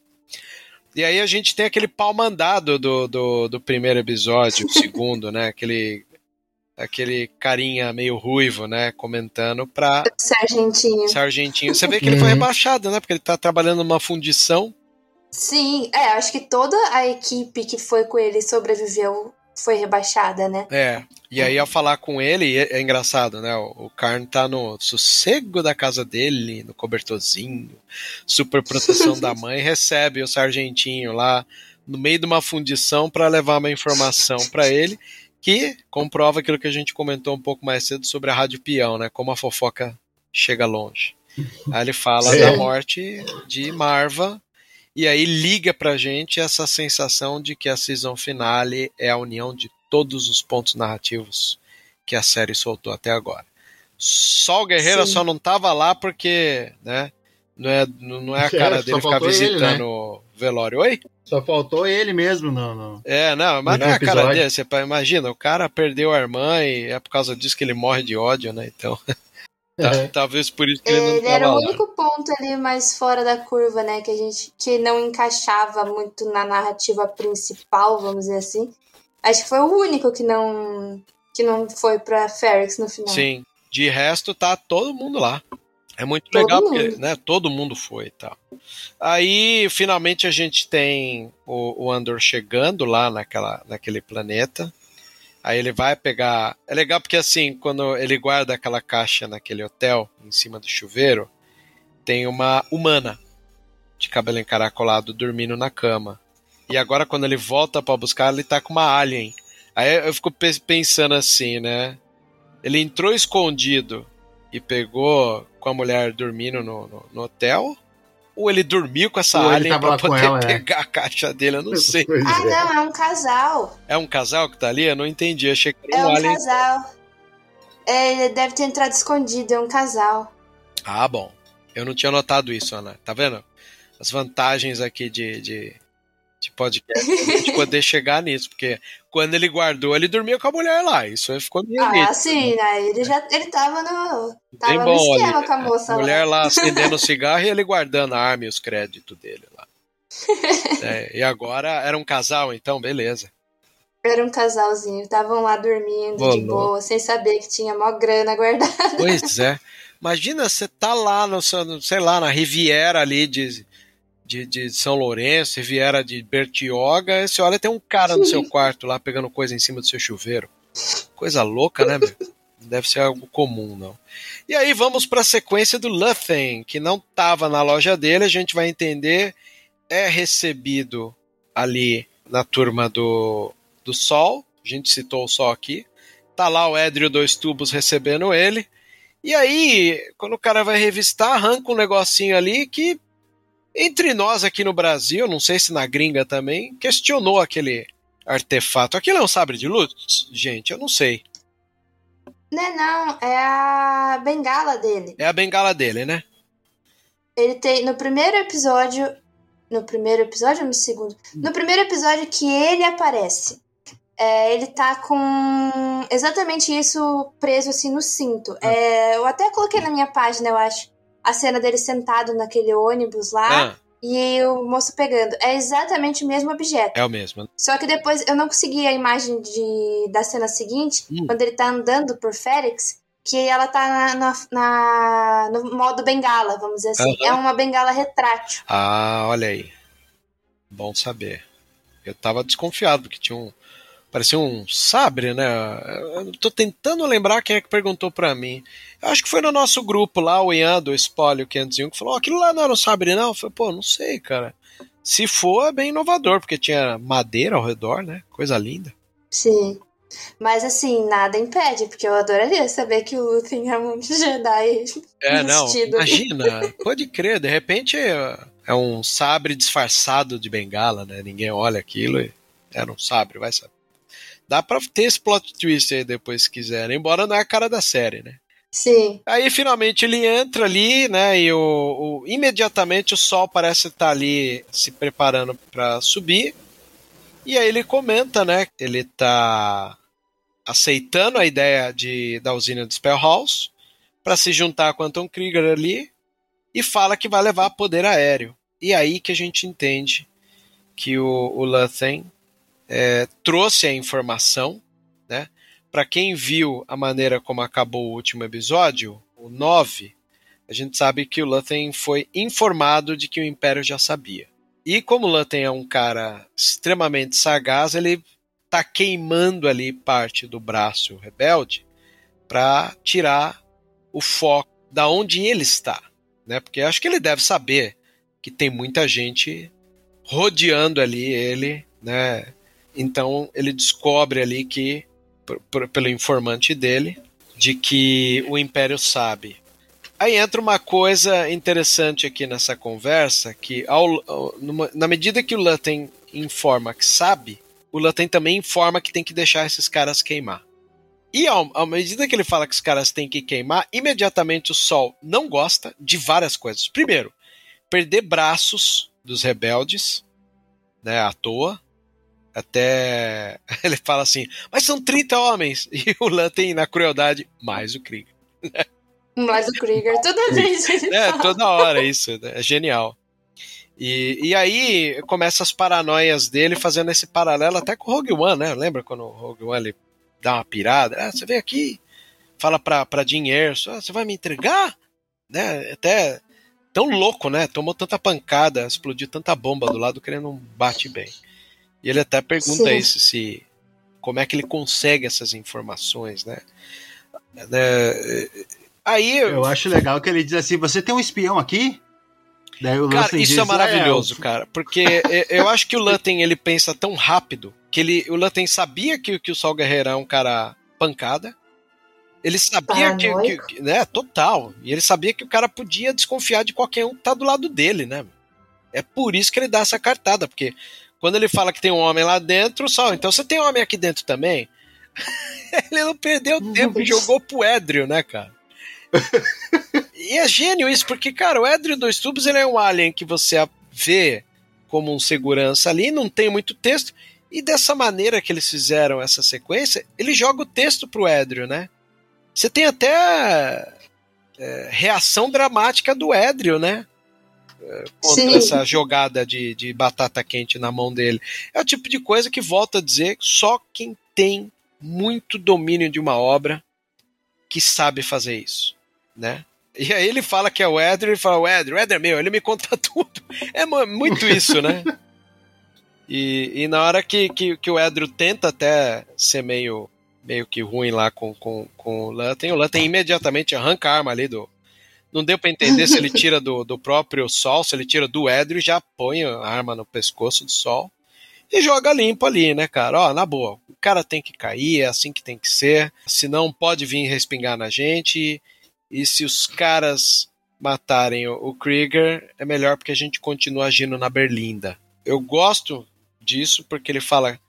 E aí a gente tem aquele pau mandado do, do, do primeiro episódio, o <laughs> segundo, né? Aquele, aquele carinha meio ruivo, né? Comentando pra Sargentinho. Sargentinho. Você vê que ele foi Uhum. rebaixado, né? Porque ele tá trabalhando numa fundição. Sim, é, acho que toda a equipe que foi com ele sobreviveu foi rebaixada, né? É. E aí, ao falar com ele, é, é engraçado, né? O, o Karn tá no sossego da casa dele, no cobertorzinho, super proteção da mãe, recebe o sargentinho lá no meio de uma fundição para levar uma informação para ele que comprova aquilo que a gente comentou um pouco mais cedo sobre a Rádio Peão, né? Como a fofoca chega longe. Aí ele fala É. da morte de Marva e aí liga pra gente essa sensação de que a season finale é a união de todos os pontos narrativos que a série soltou até agora. Só o Guerreiro Sim. só não tava lá porque, né? Não é, não não é a <laughs> É, cara só dele ficar faltou ele, visitando velório. Oi? Só faltou ele mesmo, não, não. É, não, mas não é a cara dele. Você imagina, o cara perdeu a irmã e é por causa disso que ele morre de ódio, né? Então, <laughs> tá- É. talvez por isso que ele não Ele era tava o lá. único ponto ali mais fora da curva, né? Que a gente que não encaixava muito na narrativa principal, vamos dizer assim. Acho que foi o único que não que não foi pra Ferrex no final. Sim. De resto, tá todo mundo lá. É muito Todo legal mundo. porque, né, todo mundo foi e tal. Aí, finalmente, a gente tem o, o Andor chegando lá naquela, naquele planeta. Aí ele vai pegar. É legal porque, assim, quando ele guarda aquela caixa naquele hotel, em cima do chuveiro, tem uma humana de cabelo encaracolado dormindo na cama. E agora, quando ele volta pra buscar, ele tá com uma alien. Aí eu fico pe- pensando assim, né? Ele entrou escondido e pegou com a mulher dormindo no, no, no hotel? Ou ele dormiu com essa Ou alien pra poder ela, é. pegar a caixa dele? Eu não sei. Pois Ah, é. não, é um casal. É um casal que tá ali? Eu não entendi. Eu achei que era É um um alien. casal. É, ele deve ter entrado escondido, é um casal. Ah, bom. Eu não tinha notado isso, Ana. Tá vendo? As vantagens aqui de, de, de podcast, gente poder chegar nisso. Porque quando ele guardou, ele dormia com a mulher lá. Isso aí ficou meio Ah, nítido. sim, né? Ele já ele tava no. Tava Bem no bom esquema ali. com a moça A lá. mulher lá <laughs> acendendo o cigarro e ele guardando a arma e os créditos dele lá. <laughs> É, e agora era um casal, então, beleza. Era um casalzinho, estavam lá dormindo Ô, de boa, sem saber que tinha mó grana guardada. Pois é. Imagina você tá lá no, no- sei lá, na Riviera ali de, de, de São Lourenço, Riviera de Bertioga, você olha, tem um cara no seu quarto lá pegando coisa em cima do seu chuveiro. Coisa louca, né, meu? Não deve ser algo comum, não. E aí vamos para a sequência do Luthen, que não estava na loja dele, a gente vai entender, é recebido ali na turma do, do Sol, a gente citou o Sol aqui, tá lá o Édrio Dois Tubos recebendo ele, e aí, quando o cara vai revistar, arranca um negocinho ali que, entre nós aqui no Brasil, não sei se na gringa também, questionou aquele artefato. Aquilo é um sabre de luz? Gente, eu não sei. Né, não, é a bengala dele. É a bengala dele, né? Ele tem. No primeiro episódio. No primeiro episódio ou no segundo? No primeiro episódio que ele aparece. é, ele tá com exatamente isso preso assim no cinto. É, eu até coloquei na minha página, eu acho, a cena dele sentado naquele ônibus lá Ah, e o moço pegando. É exatamente o mesmo objeto. é o mesmo. Só que depois eu não consegui a imagem de, da cena seguinte, Hum. quando ele tá andando por Félix, que ela tá na, na- na- no modo bengala, vamos dizer assim. Aham. É uma bengala retrátil. Ah, olha aí. Bom saber. Eu tava desconfiado, porque tinha um. Parecia um sabre, né? Eu tô tentando lembrar quem é que perguntou pra mim. Eu acho que foi no nosso grupo lá, o Ian do Espólio 501, que falou: "Ó, aquilo lá não era um sabre, não? Eu falei, pô, não sei, cara. Se for, é bem inovador, porque tinha madeira ao redor, né? Coisa linda. Sim. Mas assim, nada impede, porque eu adoraria saber que o Luthen é um Jedi. É, não. Imagina, pode crer, de repente é, é um sabre disfarçado de bengala, né? Ninguém olha aquilo e era um sabre, vai saber. Dá pra ter esse plot twist aí depois se quiser, embora não é a cara da série, né? Sim. Aí finalmente ele entra ali, né? E o, o- imediatamente o sol parece estar ali se preparando para subir. E aí ele comenta, né? Ele tá aceitando a ideia de, da usina de Spellhouse para se juntar com Anton Krieger ali e fala que vai levar poder aéreo. E aí que a gente entende que o, o Luthen é, trouxe a informação, né? Para quem viu a maneira como acabou o último episódio, o 9, a gente sabe que o Luthen foi informado de que o Império já sabia. E como o Luthen é um cara extremamente sagaz, ele tá queimando ali parte do braço rebelde para tirar o foco da onde ele está, né? Porque acho que ele deve saber que tem muita gente rodeando ali ele, né? Então ele descobre ali que pelo informante dele de que o Império sabe. Aí entra uma coisa interessante aqui nessa conversa, que ao- ao- numa- na medida que o Luthen informa que sabe, o Luthen também informa que tem que deixar esses caras queimar. E ao, à medida que ele fala que os caras têm que queimar, imediatamente o Sol não gosta de várias coisas. Primeiro, perder braços dos rebeldes, né, à toa. Até <laughs> ele fala assim, mas são 30 homens. <laughs> E o Lutten, na crueldade, mais o Krieger. <laughs> Mas o Krieger, toda vez ele É, toda hora isso, né? é genial. E, e aí começa as paranoias dele fazendo esse paralelo até com o Rogue One, né? Lembra quando o Rogue One ele dá uma pirada? Ah, você vem aqui, fala pra, pra Jean Erso, ah, você vai me entregar? Né? Até tão louco, né? Tomou tanta pancada, explodiu tanta bomba do lado que ele não bate bem. E ele até pergunta Sim. isso, se como é que ele consegue essas informações, né? Né, Aí Eu acho legal que ele diz assim: você tem um espião aqui? Daí o Cara, isso diz, é maravilhoso, "É, cara, porque é, eu acho que o Lutten ele pensa tão rápido que ele, o Lutten sabia que, que o Sol Guerreiro é um cara pancada. Ele sabia que, que- né, total. E ele sabia que o cara podia desconfiar de qualquer um que tá do lado dele, né? É por isso que ele dá essa cartada, porque quando ele fala que tem um homem lá dentro, só, então você tem um homem aqui dentro também? <laughs> ele não perdeu tempo e jogou pro Edrio, né, cara? <laughs> E é gênio isso, porque, cara, o Edrio dos Tubos ele é um alien que você vê como um segurança ali, não tem muito texto, e dessa maneira que eles fizeram essa sequência, ele joga o texto pro Edrio, né? Você tem até é, reação dramática do Edrio, né? Contra Sim. essa jogada de, de batata quente na mão dele. É o tipo de coisa que, volto a dizer, só quem tem muito domínio de uma obra que sabe fazer isso, né? E aí ele fala que é o Edrio, ele fala, o Edrio, o é meu, ele me conta <laughs> tudo. É mu- muito isso, né? E, e na hora que, que, que o Edrio tenta até ser meio, meio que ruim lá com, com, com o Lutten, o Lutten imediatamente arranca a arma ali do... Não deu pra entender se ele <laughs> tira do, do próprio Sol, se ele tira do Edrio e já põe a arma no pescoço do Sol e joga limpo ali, né, cara? Ó, na boa, o cara tem que cair, é assim que tem que ser, senão pode vir respingar na gente e se os caras matarem o, o Krieger, é melhor porque a gente continua agindo na Berlinda. Eu gosto disso porque ele fala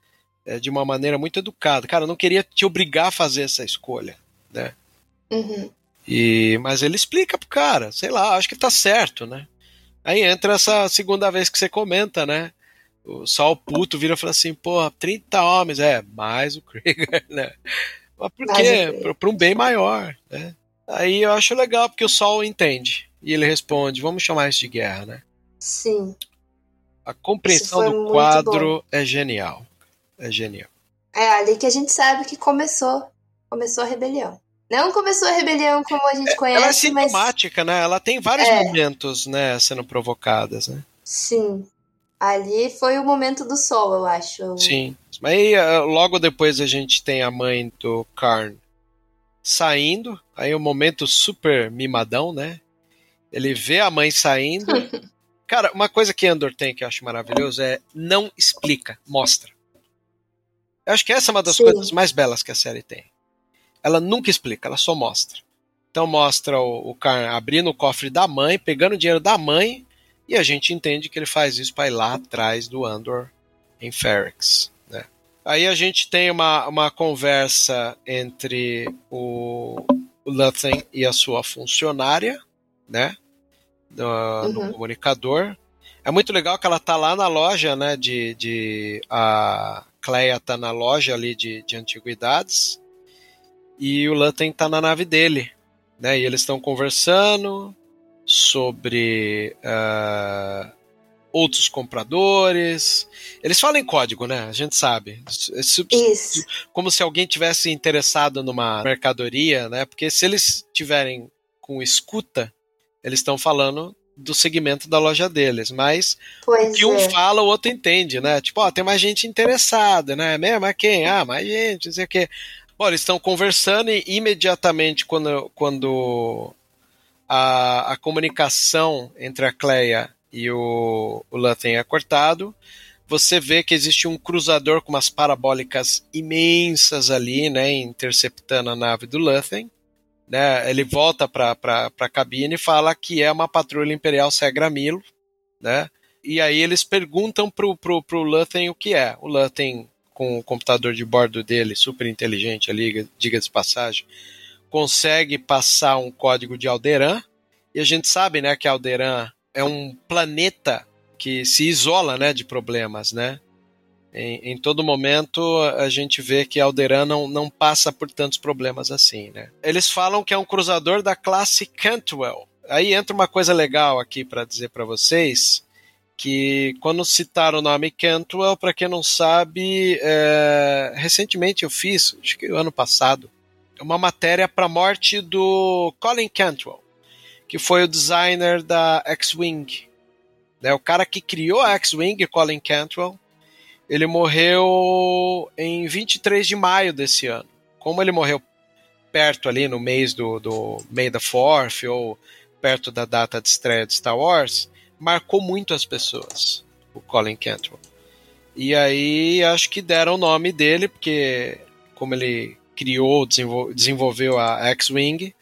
é, de uma maneira muito educada. Cara, eu não queria te obrigar a fazer essa escolha, né? Uhum. E, mas ele explica pro cara, sei lá, acho que tá certo, né? Aí entra essa segunda vez que você comenta, né? O Sol puto vira e fala assim, pô, 30 homens, é, mais o Krieger, <laughs> né? Mas por quê? Pra, pra um bem maior, né? Aí eu acho legal porque o Sol entende. E ele responde, vamos chamar isso de guerra, né? Sim. A compreensão do quadro é genial. É genial. É ali que a gente sabe que começou, começou a rebelião. Não começou a rebelião como a gente Ela é conhece, mas sintomática, né? Ela tem vários É. momentos, né, sendo provocadas, né? sim. Ali foi o momento do sol, eu acho. Sim. Mas aí, eh, logo depois a gente tem a mãe do Karn saindo. Aí um momento super mimadão, né? Ele vê a mãe saindo. <laughs> Cara, uma coisa que Andor tem que eu acho maravilhoso é não explica, mostra. Eu acho que essa é uma das Sim. coisas mais belas que a série tem. Ela nunca explica, ela só mostra. Então mostra o, o abrindo o cofre da mãe, pegando o dinheiro da mãe, e a gente entende que ele faz isso para ir lá atrás do Andor em Ferrex. Né? Aí a gente tem uma, uma conversa entre o, o Luthen e a sua funcionária, né? No, no Uhum. comunicador. É muito legal que ela tá lá na loja, né? De, de a Cleia tá na loja ali de, de antiguidades e o Luthen tá na nave dele, né? E eles estão conversando sobre ah, outros compradores. Eles falam em código, né? A gente sabe. Isso- como se alguém tivesse interessado numa mercadoria, né? Porque se eles tiverem com escuta, eles estão falando do segmento da loja deles, mas Pois o que um é. fala, o outro entende, né? Tipo, ó, tem mais gente interessada, né? Mesmo, mas quem? Ah, mais gente, não sei o quê. Bom, eles estão conversando e imediatamente quando, quando a, a comunicação entre a Cleia e o, o Luthen é cortado, você vê que existe um cruzador com umas parabólicas imensas ali, né, interceptando a nave do Luthen. Né, ele volta para a cabine e fala que é uma patrulha imperial Segra Milo, né? E aí eles perguntam pro, pro, pro Luthen o que é. O Luthen, com o computador de bordo dele, super inteligente ali, diga de passagem, consegue passar um código de Alderan. E a gente sabe, né, que Alderan é um planeta que se isola, né, de problemas, né? Em, em, todo momento a gente vê que Alderan não, não passa por tantos problemas assim, né? Eles falam que é um cruzador da classe Cantwell. Aí entra uma coisa legal aqui para dizer para vocês que quando citaram o nome Cantwell, para quem não sabe, é, recentemente eu fiz, acho que ano passado, uma matéria para a morte do Colin Cantwell, que foi o designer da X-Wing. Né, o cara que criou a X-Wing, Colin Cantwell, ele morreu em 23 de maio desse ano. Como ele morreu perto ali no mês do, do May the 4th ou perto da data de estreia de Star Wars, marcou muito as pessoas, o Colin Cantwell. E aí acho que deram o nome dele, porque como ele criou, desenvolveu a X-Wing,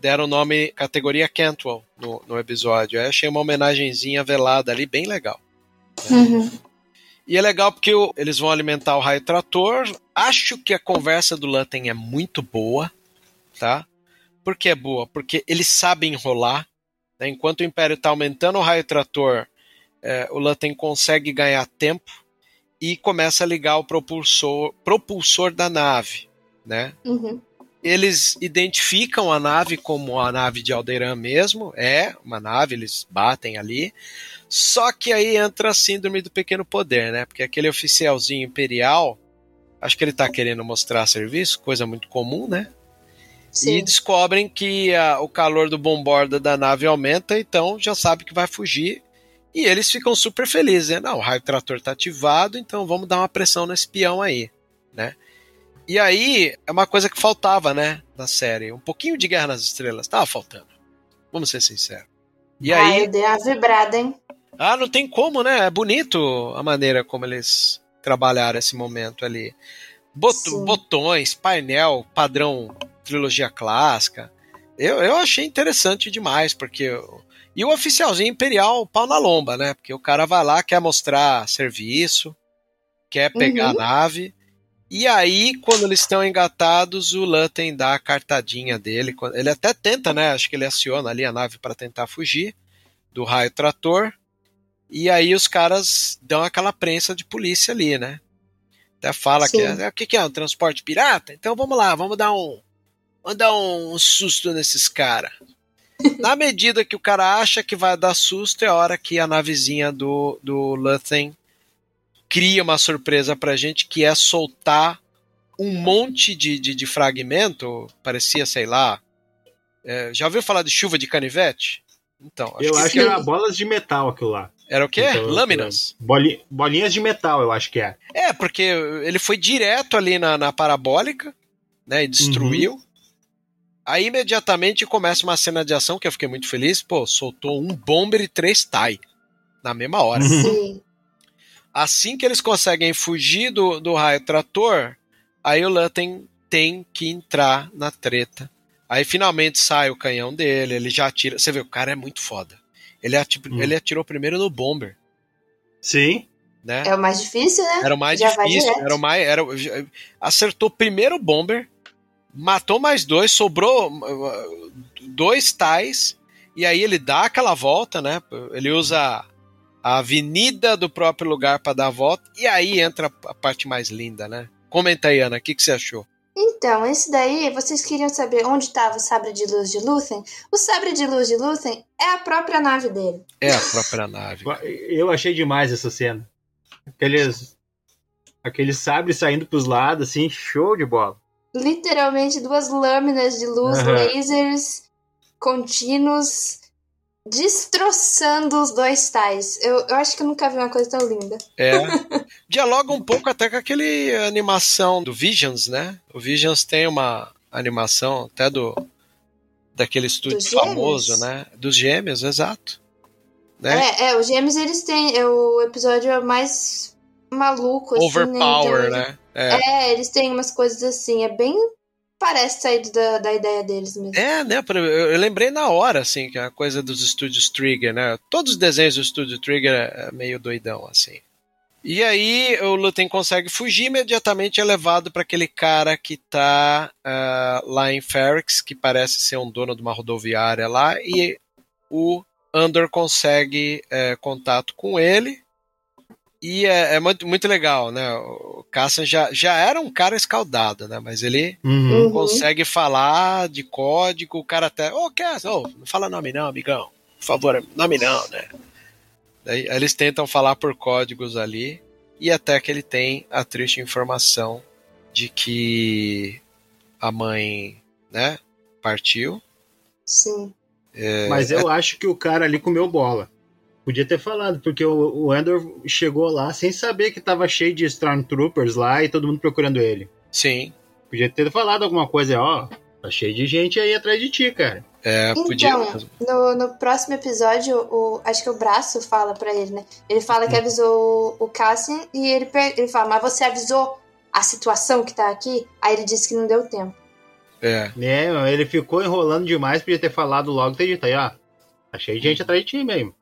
deram o nome categoria Cantwell no, no episódio. Aí achei uma homenagenzinha velada ali, bem legal. Uhum. E é legal porque eles vão alimentar o raio trator. Acho que a conversa do Lutten é muito boa, tá? Por que é boa? Porque eles sabem enrolar. Né? Enquanto o Império está aumentando o raio trator, é, o Lutten consegue ganhar tempo e começa a ligar o propulsor, propulsor da nave, né? Uhum. Eles identificam a nave como a nave de Alderan mesmo, é uma nave, eles batem ali. Só que aí entra a síndrome do pequeno poder, né? Porque aquele oficialzinho imperial, acho que ele está querendo mostrar serviço, coisa muito comum, né? Sim. E descobrem que a, o calor do bomborda da nave aumenta, então já sabe que vai fugir. E eles ficam super felizes, né? Não, o raio trator está ativado, então vamos dar uma pressão nesse peão aí, né? E aí é uma coisa que faltava, né, na série. Um pouquinho de Guerra nas Estrelas. Tava faltando. Vamos ser sinceros. E Ai, aí. Eu dei uma vibrada, hein? Ah, não tem como, né? É bonito a maneira como eles trabalharam esse momento ali. Bot Sim. botões, painel, padrão trilogia clássica. Eu, eu achei interessante demais, porque. Eu... E o oficialzinho imperial, pau na lomba, né? Porque o cara vai lá, quer mostrar serviço, quer pegar uhum. a nave. E aí, quando eles estão engatados, o Lutten dá a cartadinha dele. Ele até tenta, né? Acho que ele aciona ali a nave para tentar fugir do raio trator. E aí os caras dão aquela prensa de polícia ali, né? Até fala Sim. que é, o que, que é um transporte pirata? Então vamos lá, vamos dar um Vamos dar um susto nesses caras. <laughs> Na medida que o cara acha que vai dar susto, é a hora que a navezinha do, do Luthen cria uma surpresa pra gente, que é soltar um monte de, de, de fragmento, parecia, sei lá. É, já ouviu falar de chuva de canivete? Então, acho eu que acho que era bolas de metal aquilo lá. Era o quê? Então, Lâminas? Boli, bolinhas de metal, eu acho que é. É, porque ele foi direto ali na, na parabólica, né? E destruiu. Uhum. Aí imediatamente começa uma cena de ação que eu fiquei muito feliz. Pô, soltou um bomber e três TIE na mesma hora. Uhum. Sim. Assim que eles conseguem fugir do, do raio trator, aí o Lutten tem que entrar na treta. Aí finalmente sai o canhão dele, ele já atira. Você vê, o cara é muito foda. Ele, atirou, hum. ele atirou primeiro no bomber. Sim. Né? É o mais difícil, né? Era o mais já difícil. Era o mais. Era, acertou primeiro o bomber, matou mais dois, sobrou uh, dois tais, e aí ele dá aquela volta, né? Ele usa a avenida do próprio lugar para dar a volta, e aí entra a parte mais linda, né? Comenta aí, Ana, o que, que você achou? Então, esse daí, vocês queriam saber onde estava o sabre de luz de Luthen? O sabre de luz de Luthen é a própria nave dele. É a própria nave. <laughs> Eu achei demais essa cena. Aqueles, aqueles sabres saindo pros lados, assim, show de bola literalmente duas lâminas de luz, uhum. lasers contínuos, destroçando os dois tais. Eu, eu acho que eu nunca vi uma coisa tão linda. É. <laughs> Dialoga um pouco até com aquele animação do Visions, né? O Visions tem uma animação até do daquele estúdio famoso, né? Dos gêmeos, exato. Né? É, é, os gêmeos eles têm. É o episódio mais maluco, assim, né? Overpower, né? É. é. eles têm umas coisas assim, é bem. Parece saído da, da ideia deles mesmo. É, né? Eu, lembrei na hora, assim, que é a coisa dos estúdios Trigger, né? Todos os desenhos do estúdio Trigger é meio doidão, assim. E aí o Lutem consegue fugir imediatamente é levado para aquele cara que tá uh, lá em Ferrix, que parece ser um dono de uma rodoviária lá, e o Andor consegue é, contato com ele. E é, é muito, muito legal, né? O Cassian já, já era um cara escaldado, né? Mas ele Uhum. Uhum. consegue falar de código, o cara até. Ô, Cassian, ô, não fala nome não, amigão. Por favor, nome não, né? Daí aí eles tentam falar por códigos ali. E até que ele tem a triste informação de que a mãe, né, partiu. Sim. Mas eu acho que o cara ali comeu bola. Podia ter falado, porque o, o Andor chegou lá sem saber que tava cheio de Stormtroopers lá e todo mundo procurando ele. Sim, Podia ter falado alguma coisa, ó. Tá cheio de gente aí atrás de ti, cara. é, podia. Então, no, no próximo episódio, o, acho que o braço fala pra ele, né? Ele fala que avisou o Cassian e ele, ele fala, mas você avisou a situação que tá aqui? Aí ele disse que não deu tempo. É, Né, ele ficou enrolando demais, podia ter falado logo, ter dito aí, ó. Tá cheio de gente atrás de ti mesmo.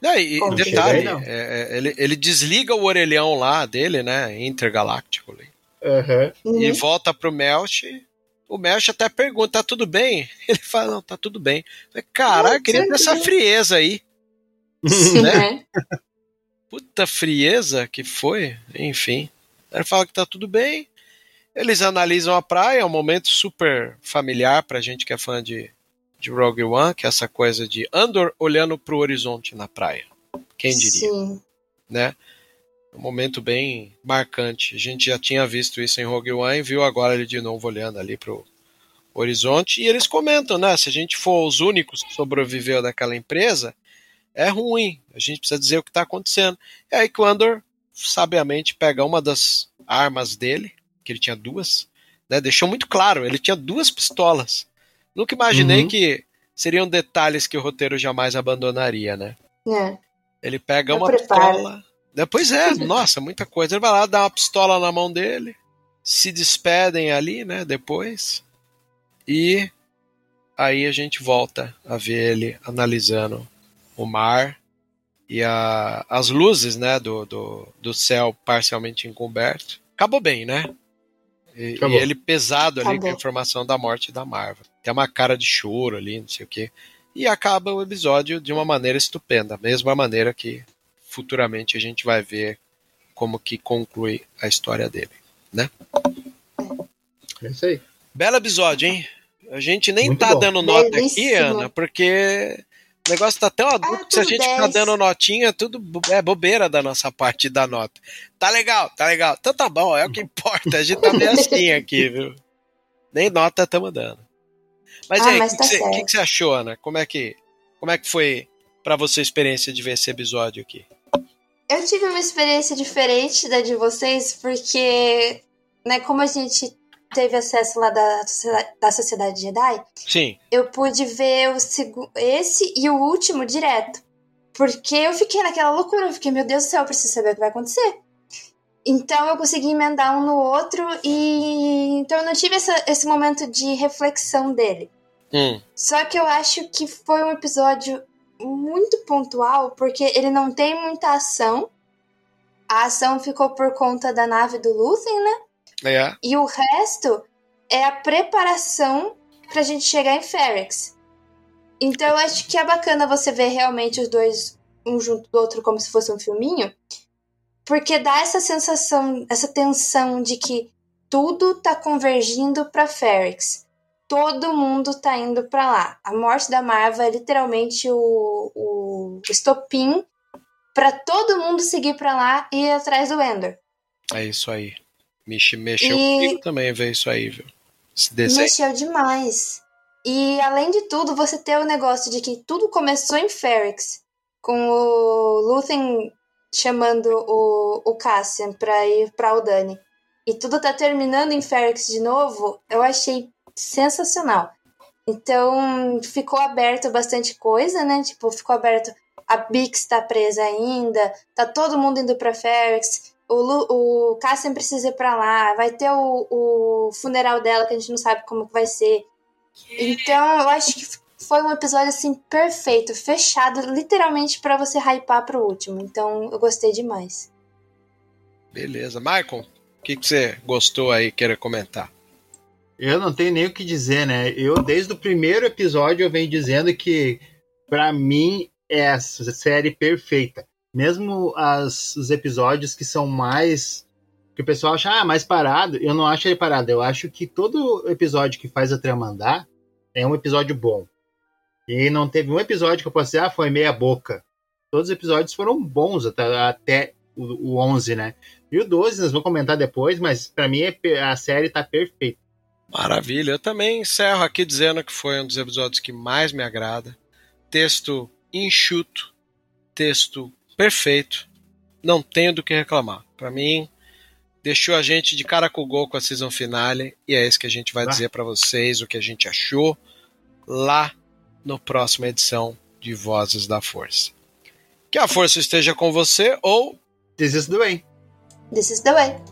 Não, e, Como detalhe, aí, não. é, é, ele, ele desliga o orelhão lá dele, né? Intergaláctico. Uhum. E volta pro Melch. O Melch até pergunta: tá tudo bem? <laughs> Ele fala: não, tá tudo bem. Não, queria ter essa tranquilo. frieza aí. Sim, né? né? Puta frieza que foi. Enfim. Ele fala que tá tudo bem. Eles analisam a praia, é um momento super familiar pra gente que é fã de, de Rogue One, que é essa coisa de Andor olhando pro horizonte na praia. Quem diria? Sim. né? Um momento bem marcante. A gente já tinha visto isso em Rogue One e viu agora ele de novo olhando ali pro horizonte. E eles comentam, né? Se a gente for os únicos que sobreviveu daquela empresa, é ruim. A gente precisa dizer o que está acontecendo. É aí que o Andor, sabiamente, pega uma das armas dele, que ele tinha duas, né? Deixou muito claro, ele tinha duas pistolas. Nunca imaginei Uhum. que seriam detalhes que o roteiro jamais abandonaria, né? É. Ele pega Eu uma preparo. pistola. Depois é, <laughs> nossa, muita coisa. Ele vai lá, dá uma pistola na mão dele. Se despedem ali, né? Depois. E aí a gente volta a ver ele analisando o mar e a, as luzes, né? Do, do, do céu parcialmente encoberto. Acabou bem, né? E, Acabou. e ele pesado ali com a Acabou. informação da morte da Marvel. Tem uma cara de choro ali, não sei o quê. E acaba o episódio de uma maneira estupenda, mesma maneira que futuramente a gente vai ver como que conclui a história dele. É isso aí. Belo episódio, hein? A gente nem Muito tá bom. dando nota aqui, Belíssimo. Ana, porque o negócio tá tão adulto Ah, que se a gente ficar 10. dando notinha, tudo bo- é bobeira da nossa parte da nota. Tá legal, tá legal. Então tá bom, é o que <laughs> importa. A gente tá meio assim aqui, viu? Nem nota estamos dando. Mas Ah, aí, o tá que, você, achou, Ana? Como é que, como é que foi pra você a experiência de ver esse episódio aqui? Eu tive uma experiência diferente da de vocês, porque, né, como a gente teve acesso lá da, Sociedade- da Sociedade Jedi, Sim, eu pude ver o esse e o último direto. Porque eu fiquei naquela loucura, eu fiquei, meu Deus do céu, eu preciso saber o que vai acontecer. Então eu consegui emendar um no outro e então eu não tive essa- esse momento de reflexão dele. hum, Só que eu acho que foi um episódio muito pontual, porque ele não tem muita ação. A ação ficou por conta da nave do Luthen, né? É, E o resto é a preparação pra gente chegar em Ferrex. Então eu acho que é bacana você ver realmente os dois um junto do outro como se fosse um filminho, porque dá essa sensação, essa tensão de que tudo tá convergindo pra Ferrex. Todo mundo tá indo pra lá. A morte da Marva é literalmente o, o estopim pra todo mundo seguir pra lá e ir atrás do Ender. é isso aí. Mexe, mexeu E- comigo também ver isso aí, viu? Esse desenho. Mexeu demais. E além de tudo, você ter o negócio de que tudo começou em Ferrex, com o Luthen chamando o, o Cassian pra ir pra Aldani. E tudo tá terminando em Ferrex de novo, eu achei sensacional. Então, ficou aberto bastante coisa, né? Tipo, ficou aberto. A Bix tá presa ainda, tá todo mundo indo pra Ferrex. O, Lu, o Cassian precisa ir pra lá, vai ter o, o funeral dela que a gente não sabe como que vai ser. Então, eu acho que foi um episódio assim perfeito, fechado, literalmente pra você hypar pro último. Então, eu gostei demais. Beleza. Michael, o que, que você gostou aí, queira comentar? Eu não tenho nem o que dizer, né? Eu, desde o primeiro episódio, eu venho dizendo que Pra mim, é essa série perfeita. Mesmo as, os episódios que são mais. que o pessoal acha ah, mais parado, eu não acho ele parado. Eu acho que todo episódio que faz a trama andar é um episódio bom. E não teve um episódio que eu possa dizer, ah, foi meia boca. Todos os episódios foram bons até, até o, o 11, né? E o 12 nós vamos comentar depois, mas para mim é, a série tá perfeita. Maravilha. Eu também encerro aqui dizendo que foi um dos episódios que mais me agrada. Texto enxuto, texto perfeito. Não tenho do que reclamar. Para mim, deixou a gente de cara com o gol com a season finale e é isso que a gente vai ah. dizer para vocês o que a gente achou lá no próxima edição de Vozes da Força. Que a força esteja com você ou This is the way. This is the way.